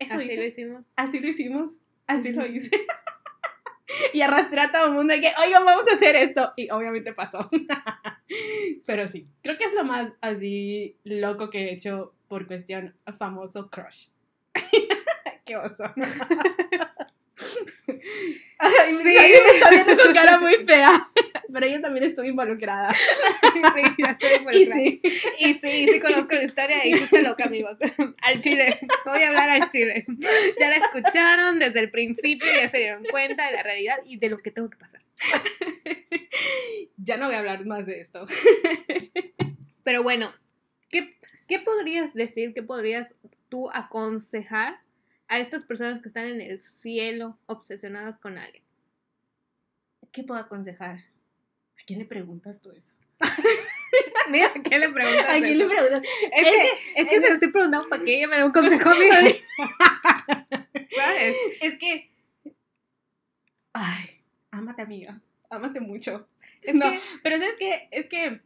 Eso Así hice. lo hicimos. Así lo hicimos. Así lo hice. *laughs* y arrastré a todo el mundo de que, oigan, vamos a hacer esto. Y obviamente pasó. *laughs* Pero sí, creo que es lo más así loco que he hecho por cuestión famoso crush. *laughs* Qué oso. Ay, Sí. sí. me está viendo con cara muy *laughs* fea. Pero yo también estuve involucrada. sí, estoy *laughs* Y involucrada. sí. Y sí, sí conozco la historia y hiciste loca, amigos. *laughs* Al chile. Voy a hablar al chile. Ya la escucharon desde el principio, ya se dieron cuenta de la realidad y de lo que tengo que pasar. Ya no voy a hablar más de esto. Pero bueno, ¿qué, qué podrías decir, qué podrías tú aconsejar a estas personas que están en el cielo obsesionadas con alguien? ¿Qué puedo aconsejar? ¿A quién le preguntas tú eso? *laughs* Mira, ¿qué le preguntas? ¿A quién le preguntas? Es que, es que se lo estoy preguntando para que ella me dé un consejo a. *laughs* ¿Sabes? Es que. Ay, ámate, amiga. Ámate mucho. Es no, que pero ¿sabes qué? Es que.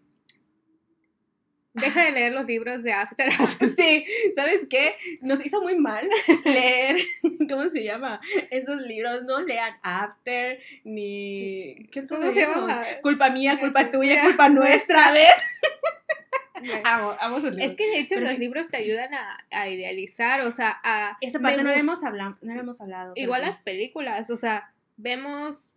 Deja de leer los libros de After. *laughs* Sí, ¿sabes qué? Nos hizo muy mal *laughs* leer. ¿Cómo se llama? Esos libros. No lean After ni. ¿Qué ¿Cómo se leíamos? llama? Culpa mía, culpa tuya, culpa nuestra, *laughs* ¿ves? Amo, amo libros. Es que de hecho Pero los sí. libros te ayudan a, a idealizar, o sea, a... Esa parte no hemos hablado, no la hemos hablado. Igual sí. las películas, o sea, vemos,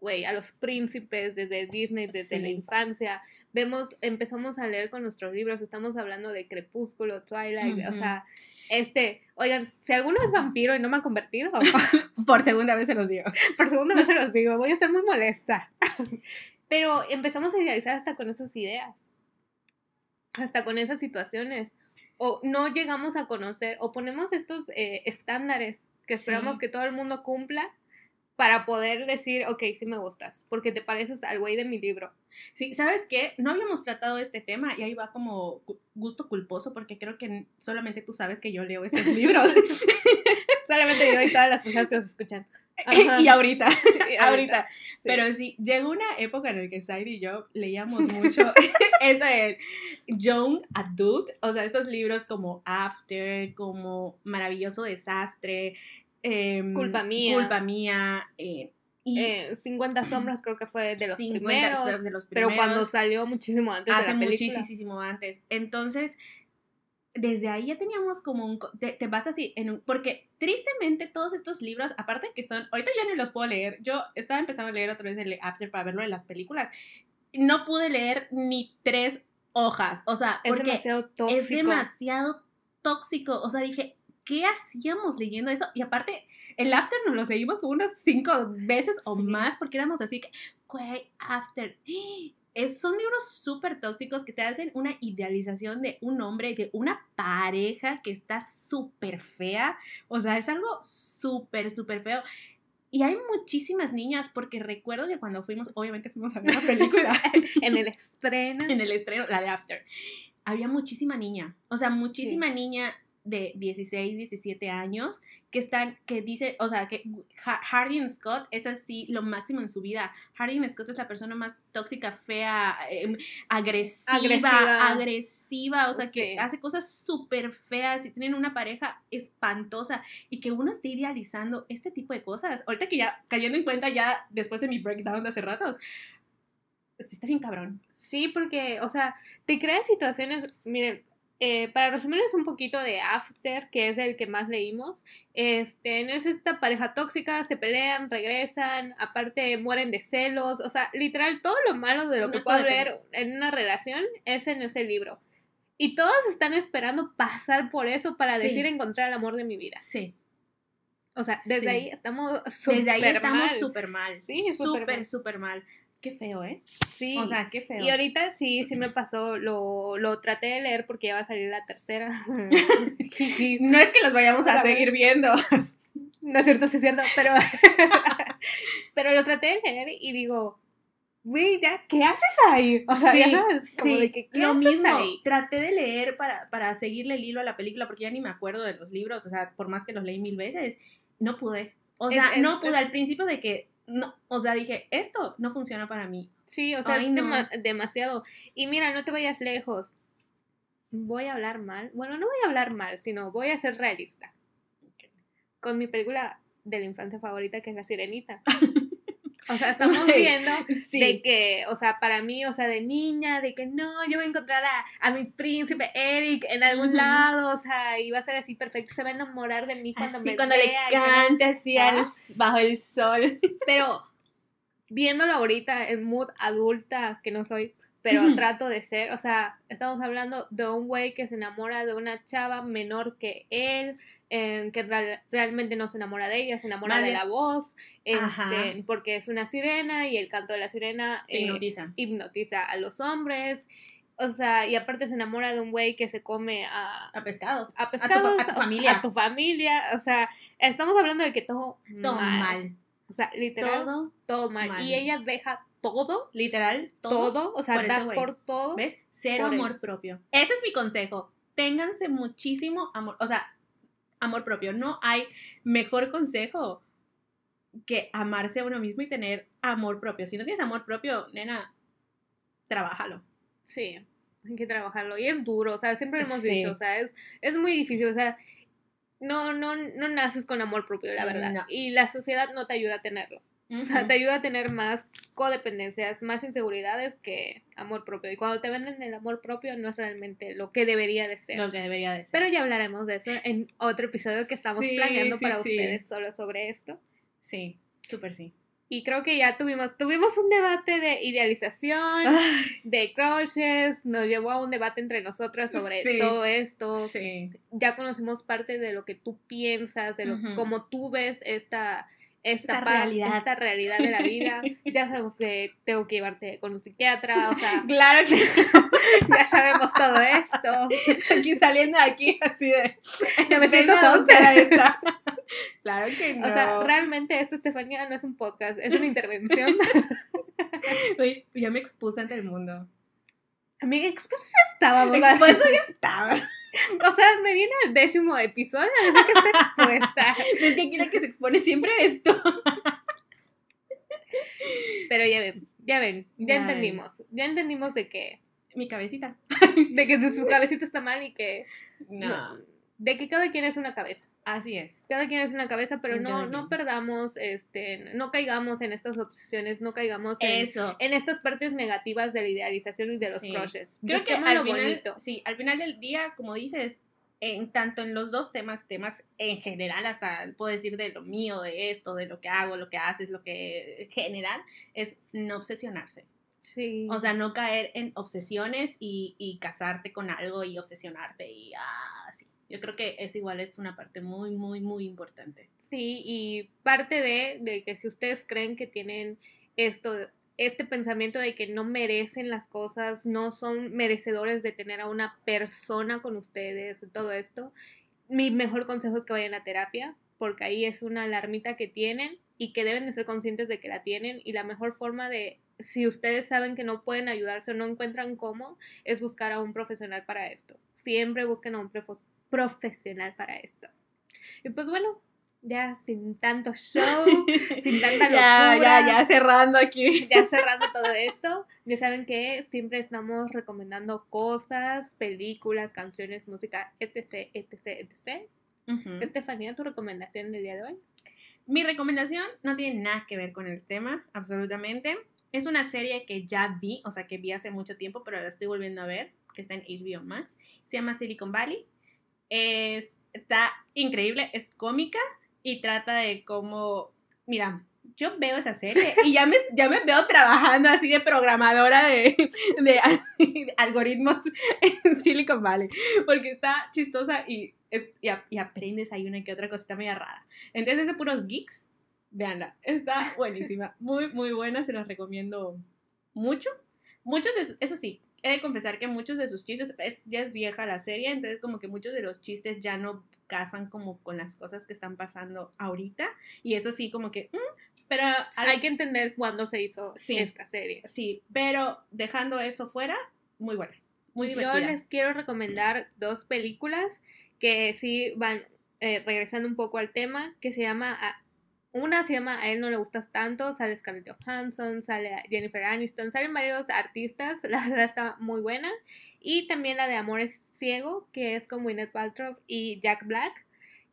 güey, a los príncipes desde Disney, desde la infancia, vemos, empezamos a leer con nuestros libros, estamos hablando de Crepúsculo, Twilight, o Ujú. sea, este, oigan, si alguno es vampiro y no me ha convertido, *laughs* Por segunda vez se los digo. *laughs* por segunda vez se los digo, voy a estar muy molesta. *laughs* Pero empezamos a idealizar hasta con esas ideas, hasta con esas situaciones. O no llegamos a conocer, o ponemos estos eh, estándares que esperamos Sí. que todo el mundo cumpla para poder decir, ok, sí me gustas, porque te pareces al güey de mi libro. Sí, ¿sabes qué? No habíamos tratado este tema y ahí va como gu- gusto culposo porque creo que solamente tú sabes que yo leo estos *laughs* libros. *laughs* Solamente yo y todas las personas que nos escuchan. Ajá. *laughs* y ahorita, Y ahorita. sí. Pero sí, llegó una época en la que Sadie y yo leíamos mucho ese Young Adult, o sea, estos libros como After, como Maravilloso Desastre, em, Culpa Mía. Culpa Mía, eh, y Eh, 50 sombras creo que fue de los 50 primeros, de los pero cuando primeros. salió muchísimo antes hace de la película. muchísimo antes. Entonces, desde ahí ya teníamos como un... Te, te vas así, en un, porque tristemente todos estos libros, aparte que son... Ahorita ya no los puedo leer. Yo estaba empezando a leer otra vez el After para verlo en las películas. No pude leer ni tres hojas. O sea, Es porque demasiado tóxico. es demasiado tóxico. O sea, dije, ¿qué hacíamos leyendo eso? Y aparte, el After nos los leímos como unas cinco veces o Sí. más porque éramos así que, güey, After. Es, son libros súper tóxicos que te hacen una idealización de un hombre, de una pareja que está súper fea. O sea, es algo súper, súper feo. Y hay muchísimas niñas, porque recuerdo que cuando fuimos, obviamente fuimos a ver la película *laughs* en el *laughs* estreno. en el estreno, la de After, había muchísima niña, o sea, muchísima niña de 16, 17 años que están, que dice, o sea, que Ha- Hardin Scott es así lo máximo en su vida. Hardin Scott es la persona más tóxica, fea, em, agresiva, Agresiva. agresiva, o sea, que hace cosas súper feas y tienen una pareja espantosa y que uno esté idealizando este tipo de cosas. Ahorita que ya, cayendo en cuenta ya después de mi breakdown de hace ratos, sí está bien cabrón. Sí, porque, o sea, te crea situaciones, miren, eh, para resumirles un poquito de After, que es el que más leímos, este, no es esta pareja tóxica, se pelean, regresan, aparte mueren de celos, o sea, literal, todo lo malo de lo que puede codepende- haber en una relación es en ese libro. Y todos están esperando pasar por eso para Sí. decir encontrar el amor de mi vida. Sí. O sea, desde Sí. ahí estamos Desde ahí súper estamos mal. súper mal. Sí, súper súper, mal. súper mal. Qué feo, ¿eh? Sí. O sea, qué feo. Y ahorita sí, sí me pasó, lo, lo traté de leer porque ya va a salir la tercera. *laughs* no es que los vayamos a seguir viendo. *laughs* No es cierto, sí es cierto, pero, *laughs* pero lo traté de leer y digo, güey, ya, ¿qué haces ahí? O sea, ya sabes, como sí, de que, ¿qué lo haces mismo. ahí? Traté de leer para, para seguirle el hilo a la película porque ya ni me acuerdo de los libros, o sea, por más que los leí mil veces, no pude. O Es- sea, es- no pude es- al principio de que, no, o sea, dije, esto no funciona para mí. Sí, o sea, Ay, es no. dema- demasiado. Y mira, no te vayas lejos. Voy a hablar mal. Bueno, no voy a hablar mal, sino voy a ser realista. con mi película de la infancia favorita, que es La Sirenita. *laughs* O sea, *laughs* estamos viendo Sí. de que, o sea, para mí, o sea, de niña, de que no, yo voy a encontrar a, a mi príncipe Eric en algún lado, o sea, y va a ser así perfecto, se va a enamorar de mí cuando Así me cuando le vea cante así al- bajo el sol. *laughs* Pero viéndolo ahorita en mood adulta, que no soy, pero trato de ser, o sea, estamos hablando de un güey que se enamora de una chava menor que él, eh, que real- realmente no se enamora de ella, se enamora de la voz, este, porque es una sirena y el canto de la sirena eh, hipnotiza. hipnotiza a los hombres. O sea, y aparte se enamora de un güey que se come a, A pescados. a pescados, A tu, a tu o- familia. A tu familia. O sea, estamos hablando de que todo, Todo mal. mal. O sea, literal, todo, Todo mal. mal. Y ella deja todo, Literal, todo, todo. o sea, por da por todo. ¿Ves? Cero Por él. amor propio. Ese es mi consejo. Ténganse muchísimo amor. O sea, amor propio. No hay mejor consejo que amarse a uno mismo y tener amor propio. Si no tienes amor propio, nena, trabájalo. Sí, hay que trabajarlo. Y es duro, o sea, siempre lo hemos Sí. dicho, o sea, es, es muy difícil, o sea, no, no, no naces con amor propio, la verdad. No. Y la sociedad no te ayuda a tenerlo. O sea, te ayuda a tener más codependencias, más inseguridades que amor propio. Y cuando te venden el amor propio no es realmente lo que debería de ser. Lo que debería de ser. Pero ya hablaremos de eso en otro episodio que estamos Sí, planeando sí, para sí. ustedes solo sobre esto. Sí, súper sí. Y creo que ya tuvimos, tuvimos un debate de idealización, Ay, de crushes, nos llevó a un debate entre nosotras sobre Sí. todo esto. sí. Ya conocimos parte de lo que tú piensas, de lo, Ujú. cómo tú ves esta, esta, Esta realidad. esta realidad de la vida. *laughs* ya sabemos que tengo que llevarte con un psiquiatra, o sea, *laughs* Claro que *laughs* ya sabemos todo esto. aquí saliendo de aquí así de 911. Venga, esta. Claro que no. O sea, realmente esto, Estefanía, no es un podcast, es una intervención. Oye, ya me expuse ante el mundo. Amiga, expuesta ya estábamos. ¿verdad? Expuesto ya estaba. *laughs* O sea, me viene el décimo episodio, así que está expuesta. *laughs* Es que aquí la que se expone siempre esto. *laughs* Pero ya ven, ya ven, ya, Ya ven. entendimos. Ya entendimos de que, Mi cabecita. de que su cabecita está mal y que. No. no, de que cada quien es una cabeza. Así es. Cada quien es una cabeza, pero no, no perdamos, este, no caigamos en estas obsesiones, no caigamos en, Eso. en estas partes negativas de la idealización y de los Sí. crushes. Creo que al final, bonito. sí, al final del día, como dices, en tanto en los dos temas, temas en general, hasta puedo decir de lo mío, de esto, de lo que hago, lo que haces, lo que en general, es no obsesionarse. Sí. O sea, no caer en obsesiones y, y casarte con algo y obsesionarte y ah, sí. Yo creo que es igual, es una parte muy, muy, muy importante. Sí, y parte de, de que si ustedes creen que tienen esto, este pensamiento de que no merecen las cosas, no son merecedores de tener a una persona con ustedes, todo esto, mi mejor consejo es que vayan a terapia, porque ahí es una alarmita que tienen y que deben de ser conscientes de que la tienen y la mejor forma de, si ustedes saben que no pueden ayudarse o no encuentran cómo, es buscar a un profesional para esto. Siempre busquen a un profesional para esto. Y pues bueno, ya sin tanto show, *laughs* sin tanta ya, locura. ya, ya cerrando aquí. *laughs* Ya cerrando todo esto, ya saben que siempre estamos recomendando cosas, películas, canciones, música, etc, etc, etc. Ujú. Estefanía, ¿tu recomendación del día de hoy? Mi recomendación no tiene nada que ver con el tema, absolutamente. Es una serie que ya vi, o sea, que vi hace mucho tiempo, pero la estoy volviendo a ver, que está en HBO Max. Se llama Silicon Valley. Es, está increíble, es cómica y trata de cómo, mira, yo veo esa serie y ya me, *laughs* ya me veo trabajando así de programadora de, de, de algoritmos en Silicon Valley, porque está chistosa y, es, y, a- y aprendes ahí una que otra cosita media rara. Entonces es de puros geeks, veanla, está buenísima, muy, muy buena, se las recomiendo mucho. Muchos de eso sí, he de confesar que muchos de sus chistes, es- ya es vieja la serie, entonces como que muchos de los chistes ya no casan como con las cosas que están pasando ahorita, y eso sí como que, mm, pero al- Hay que entender cuándo se hizo Sí. esta serie. sí, pero dejando eso fuera, muy buena, muy Yo les quiero recomendar dos películas que sí van eh, regresando un poco al tema, que se llama... una se llama A él no le gustas tanto, sale Scarlett Johansson, sale Jennifer Aniston, salen varios artistas, *laughs* la verdad está muy buena. Y también la de Amores Ciego, que es con Gwyneth Paltrow y Jack Black,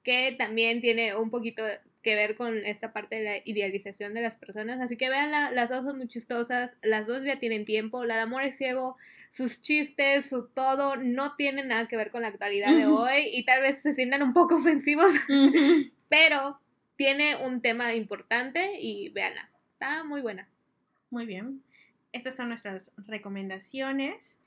que también tiene un poquito que ver con esta parte de la idealización de las personas. Así que vean, las dos son muy chistosas, las dos ya tienen tiempo, la de Amor es Ciego, sus chistes, su todo, no tienen nada que ver con la actualidad de hoy y tal vez se sientan un poco ofensivos, *laughs* pero tiene un tema importante y véanla, está muy buena. Muy bien, estas son nuestras recomendaciones.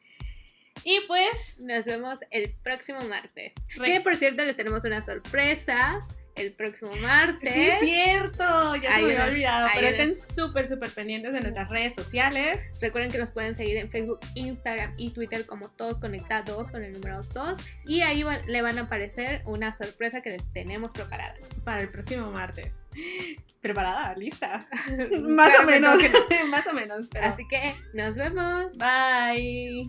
Y pues nos vemos el próximo martes. que por cierto les tenemos una sorpresa el próximo martes. Sí, es cierto, ya se me había olvidado. Pero estén súper, súper pendientes de nuestras redes sociales. Recuerden que nos pueden seguir en Facebook, Instagram y Twitter como Todos Conectados con el número 2. Y ahí le van a aparecer una sorpresa que les tenemos preparada. Para el próximo martes. *gasps* ¿Preparada? ¿Lista? *laughs* *laughs* Más o menos. Más o menos. Así que nos vemos. Bye.